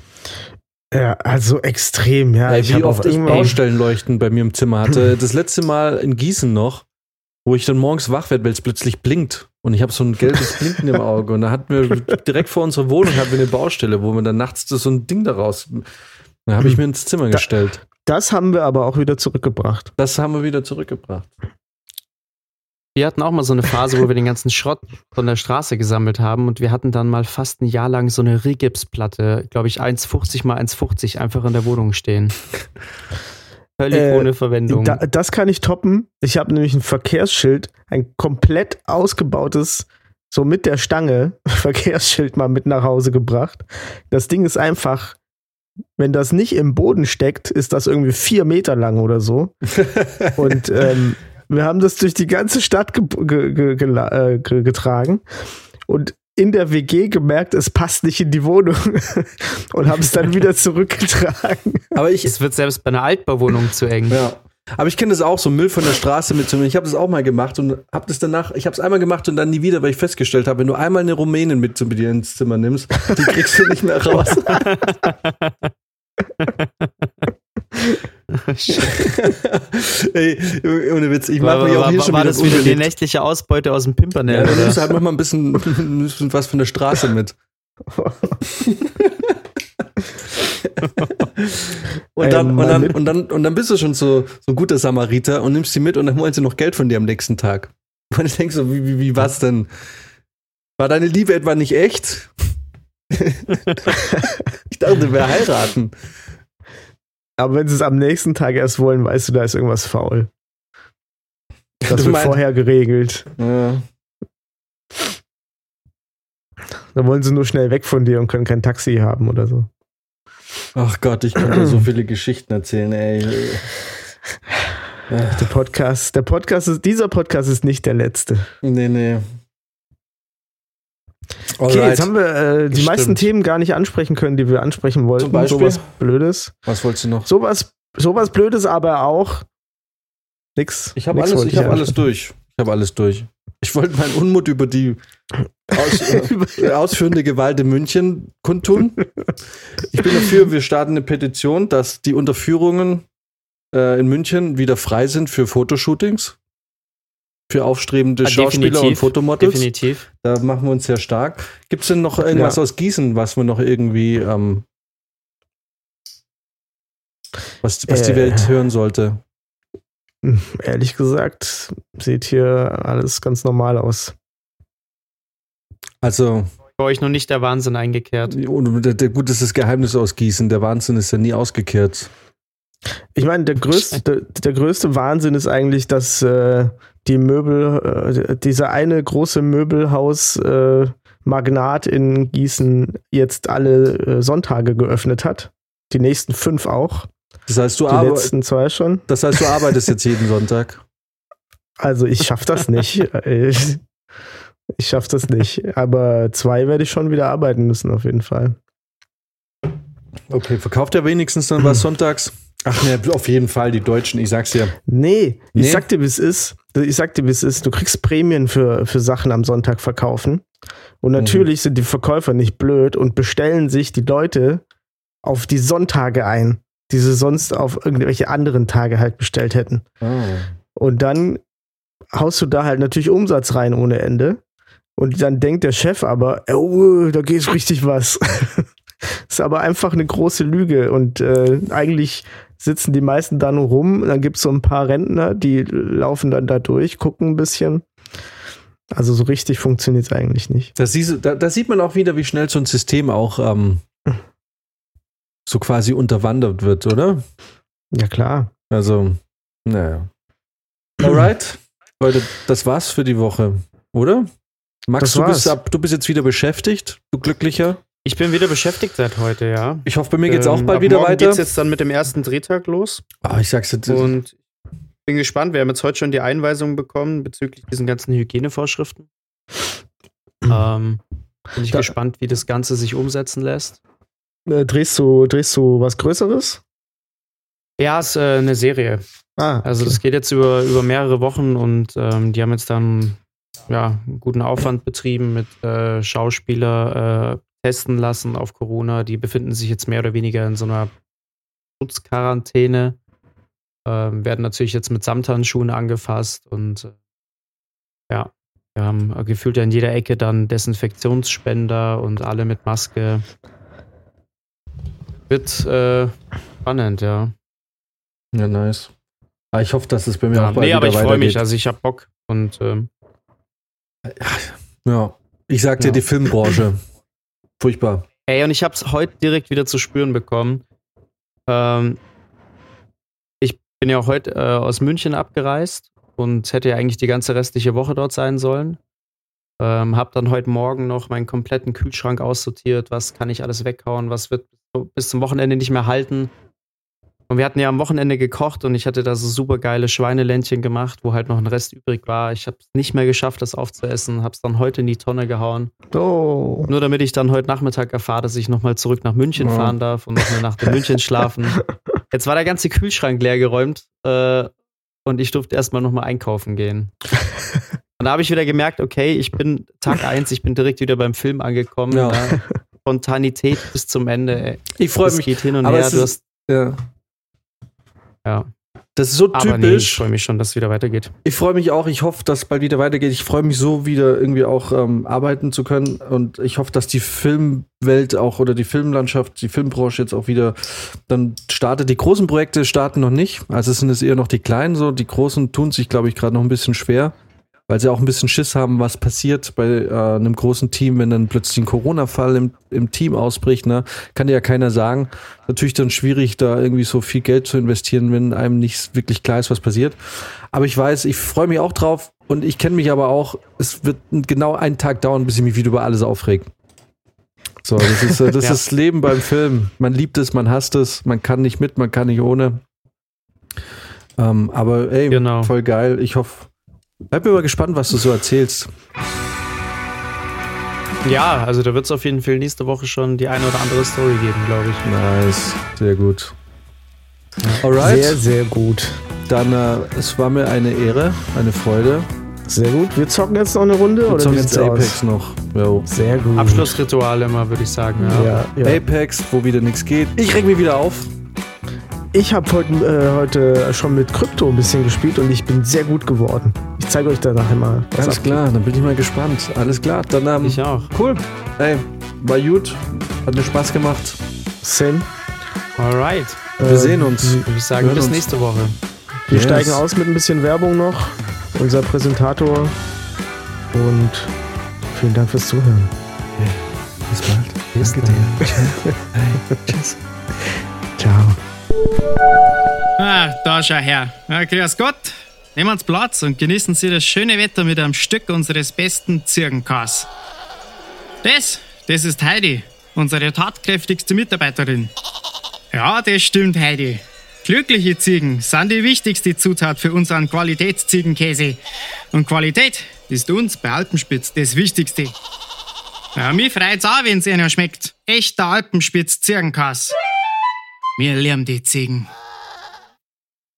ja, also extrem, ja. Ey, ich wie oft ich Baustellenleuchten bei mir im Zimmer hatte. Das letzte Mal in Gießen noch, wo ich dann morgens wach werde, weil es plötzlich blinkt. Und ich habe so ein gelbes Blinken im Auge. Und da hatten wir direkt vor unserer Wohnung hatten wir eine Baustelle, wo man dann nachts so ein Ding daraus. Da habe ich mir ins Zimmer Da- gestellt. Das haben wir aber auch wieder zurückgebracht. Das haben wir wieder zurückgebracht. Wir hatten auch mal so eine Phase, wo wir den ganzen Schrott von der Straße gesammelt haben und wir hatten dann mal fast ein Jahr lang so eine Rigipsplatte, glaube ich 1,50 mal 1,50 einfach in der Wohnung stehen. Völlig Äh, ohne Verwendung. Da, das kann ich toppen. Ich habe nämlich ein Verkehrsschild, ein komplett ausgebautes, so mit der Stange, Verkehrsschild mal mit nach Hause gebracht. Das Ding ist einfach, wenn das nicht im Boden steckt, ist das irgendwie vier Meter lang oder so. Und ähm, wir haben das durch die ganze Stadt ge ge ge äh, ge getragen und in der WG gemerkt, es passt nicht in die Wohnung und haben es dann wieder zurückgetragen. Aber ich, es wird selbst bei einer Altbauwohnung zu eng. Ja. Aber ich kenne das auch, so Müll von der Straße mitzunehmen. Ich habe das auch mal gemacht und habe das danach, ich habe es einmal gemacht und dann nie wieder, weil ich festgestellt habe, wenn du einmal eine Rumänin mit zu dir ins Zimmer nimmst, die kriegst du nicht mehr raus. Ey, ohne Witz, ich mache mich auch hier war, schon war wieder das wieder die nächtliche Ausbeute aus dem Ja, Pimpernel? dann nimmst du halt manchmal ein bisschen, ein bisschen was von der Straße mit. Und dann, und, dann, und, dann, und dann bist du schon so, so ein guter Samariter und nimmst sie mit und dann wollen sie noch Geld von dir am nächsten Tag. Und ich denk so, wie, wie, wie was denn? War deine Liebe etwa nicht echt? ich dachte, wir heiraten. Aber wenn sie es am nächsten Tag erst wollen, weißt du, da ist irgendwas faul. Das Du wird meinst- vorher geregelt. Ja. Da wollen sie nur schnell weg von dir und können kein Taxi haben oder so. Ach Gott, ich könnte so viele Geschichten erzählen, ey. Der Podcast, der Podcast ist, dieser Podcast ist nicht der letzte. Nee, nee. Okay, Alright. jetzt haben wir äh, die Das meisten stimmt. Themen gar nicht ansprechen können, die wir ansprechen wollten. Zum Beispiel? Sowas Blödes. Was wolltest du noch? Sowas, sowas Blödes, aber auch nix. Ich habe alles, ich habe alles durch. Ich habe alles durch. Ich wollte meinen Unmut über die aus, äh, ausführende Gewalt in München kundtun. Ich bin dafür, wir starten eine Petition, dass die Unterführungen äh, in München wieder frei sind für Fotoshootings. Für aufstrebende Ah, Schauspieler und Fotomodels. Definitiv. Da machen wir uns sehr stark. Gibt es denn noch irgendwas Ja. aus Gießen, was wir noch irgendwie, ähm, was, was die Äh. Welt hören sollte? Ehrlich gesagt, sieht hier alles ganz normal aus. Also, Bei euch noch nicht der Wahnsinn eingekehrt. und der, der, gut, das ist das Geheimnis aus Gießen. Der Wahnsinn ist ja nie ausgekehrt. Ich meine, der größte, der, der größte Wahnsinn ist eigentlich, dass äh, die Möbel, äh, dieser eine große Möbelhaus äh, Magnat in Gießen jetzt alle äh, Sonntage geöffnet hat. Die nächsten fünf auch. Das heißt, du, Die letzten zwei schon. das heißt, du arbeitest jetzt jeden Sonntag. Also ich schaff das nicht. ich, ich schaff das nicht. Aber zwei werde ich schon wieder arbeiten müssen, auf jeden Fall. Okay, verkauft er wenigstens dann was sonntags? Ach ne, auf jeden Fall, die Deutschen, ich sag's dir. Nee, Nee? ich sag dir, wie es ist. Ich sag dir, wie es ist. Du kriegst Prämien für, für Sachen am Sonntag verkaufen. Und natürlich sind die Verkäufer nicht blöd und bestellen sich die Leute auf die Sonntage ein, die sie sonst auf irgendwelche anderen Tage halt bestellt hätten. Oh. Und dann haust du da halt natürlich Umsatz rein ohne Ende. Und dann denkt der Chef aber, oh, da geht richtig was. ist aber einfach eine große Lüge. Und äh, eigentlich sitzen die meisten da nur rum. Dann gibt es so ein paar Rentner, die laufen dann da durch, gucken ein bisschen. Also so richtig funktioniert es eigentlich nicht. Da, siehst, du- da, da sieht man auch wieder, wie schnell so ein System auch ähm, so quasi unterwandert wird, oder? Ja, klar. Also, naja. Alright. Leute, das war's für die Woche, oder? Max, du bist, ab, du bist jetzt wieder beschäftigt, du Glücklicher. Ich bin wieder beschäftigt seit heute, ja. Ich hoffe, bei mir geht's auch Ähm, bald ab wieder morgen weiter. geht's jetzt dann mit dem ersten Drehtag los. Ah, ich sag's jetzt. Und bin gespannt. Wir haben jetzt heute schon die Einweisung bekommen bezüglich diesen ganzen Hygienevorschriften. ähm, bin ich Da- gespannt, wie das Ganze sich umsetzen lässt. Äh, drehst, du, drehst du was Größeres? Ja, ist äh, eine Serie. Ah, Also das geht jetzt über, über mehrere Wochen und ähm, die haben jetzt dann ja, einen guten Aufwand betrieben mit äh, Schauspieler äh, testen lassen auf Corona. Die befinden sich jetzt mehr oder weniger in so einer Schutzquarantäne. Ähm, werden natürlich jetzt mit Samthandschuhen angefasst und äh, ja, wir haben gefühlt ja in jeder Ecke dann Desinfektionsspender und alle mit Maske. Wird äh, spannend, ja. ja, nice. Ah, ich hoffe, dass es bei mir ja auch bald nee, aber ich freue mich, also ich habe Bock und ähm, Ja, ich sag dir, Ja. die Filmbranche. Furchtbar. Ey, und ich habe es heute direkt wieder zu spüren bekommen. Ähm, ich bin ja heute äh, aus München abgereist und hätte ja eigentlich die ganze restliche Woche dort sein sollen. Ähm, hab dann heute Morgen noch meinen kompletten Kühlschrank aussortiert. Was kann ich alles weghauen? Was wird bis zum Wochenende nicht mehr halten? Und wir hatten ja am Wochenende gekocht und ich hatte da so super geile Schweineländchen gemacht, wo halt noch ein Rest übrig war. Ich habe es nicht mehr geschafft, das aufzuessen. Hab's dann heute in die Tonne gehauen. Oh. Nur damit ich dann heute Nachmittag erfahre, dass ich nochmal zurück nach München Ja. fahren darf und noch eine Nacht in München schlafen. Jetzt war der ganze Kühlschrank leer geräumt äh, und ich durfte erstmal nochmal einkaufen gehen. Und da habe ich wieder gemerkt, okay, ich bin Tag eins, ich bin direkt wieder beim Film angekommen. Ja. Ja. Spontanität bis zum Ende. Ey. Ich freue mich. geht hin und her. Du hast, Ja. ja. Das ist so Aber nee, ich typisch. freue mich schon, dass es wieder weitergeht. Ich freue mich auch. Ich hoffe, dass es bald wieder weitergeht. Ich freue mich so, wieder irgendwie auch ähm, arbeiten zu können. Und ich hoffe, dass die Filmwelt auch oder die Filmlandschaft, die Filmbranche jetzt auch wieder dann startet. Die großen Projekte starten noch nicht. Also es sind es eher noch die kleinen so. Die großen tun sich, glaube ich, gerade noch ein bisschen schwer. Weil sie auch ein bisschen Schiss haben, was passiert bei äh, einem großen Team, wenn dann plötzlich ein Corona-Fall im, im Team ausbricht. Ne? Kann dir ja keiner sagen. Natürlich dann schwierig, da irgendwie so viel Geld zu investieren, wenn einem nicht wirklich klar ist, was passiert. Aber ich weiß, ich freue mich auch drauf und ich kenne mich aber auch, es wird genau einen Tag dauern, bis ich mich wieder über alles aufreg. So, das ist das, Ja. ist Leben beim Film. Man liebt es, man hasst es, man kann nicht mit, man kann nicht ohne. Ähm, aber ey, Genau. voll geil. Ich hoffe, bleib mir mal gespannt, was du so erzählst. Ja, also da wird es auf jeden Fall nächste Woche schon die eine oder andere Story geben, glaube ich. Nice, sehr gut. Alright, Sehr, sehr gut. dann äh, es war mir eine Ehre, eine Freude. Sehr gut. Wir zocken jetzt noch eine Runde Und oder wie jetzt sieht's aus? Apex noch. Jo. Sehr gut. Abschlussritual immer, würde ich sagen. Ja. Ja, ja. Apex, wo wieder nichts geht. Ich reg mich wieder auf. Ich habe heute, äh, heute schon mit Krypto ein bisschen gespielt und ich bin sehr gut geworden. Ich zeige euch danach mal. was Alles abgeht. klar, dann bin ich mal gespannt. Alles klar, dann ähm, Ich auch. cool. Ey, war gut. Hat mir Spaß gemacht. Same. Alright. Wir sehen uns. Würde ich sagen, bis uns. nächste Woche. Wir Yes. steigen aus mit ein bisschen Werbung noch. Unser Präsentator. Und vielen Dank fürs Zuhören. Bis bald. Bis Danke dann. dir. Hey, tschüss. Ciao. Ah, da schau her. Ja, grüß Gott. Nehmen Sie Platz und genießen Sie das schöne Wetter mit einem Stück unseres besten Zirkenkas. Das, das ist Heidi, unsere tatkräftigste Mitarbeiterin. Ja, das stimmt, Heidi. Glückliche Ziegen sind die wichtigste Zutat für unseren Qualitätsziegenkäse. Und Qualität ist uns bei Alpenspitz das Wichtigste. Ja, mir freut's auch, wenn's einer schmeckt. Echter Alpenspitz Zirkenkas. Lieben die Ziegen.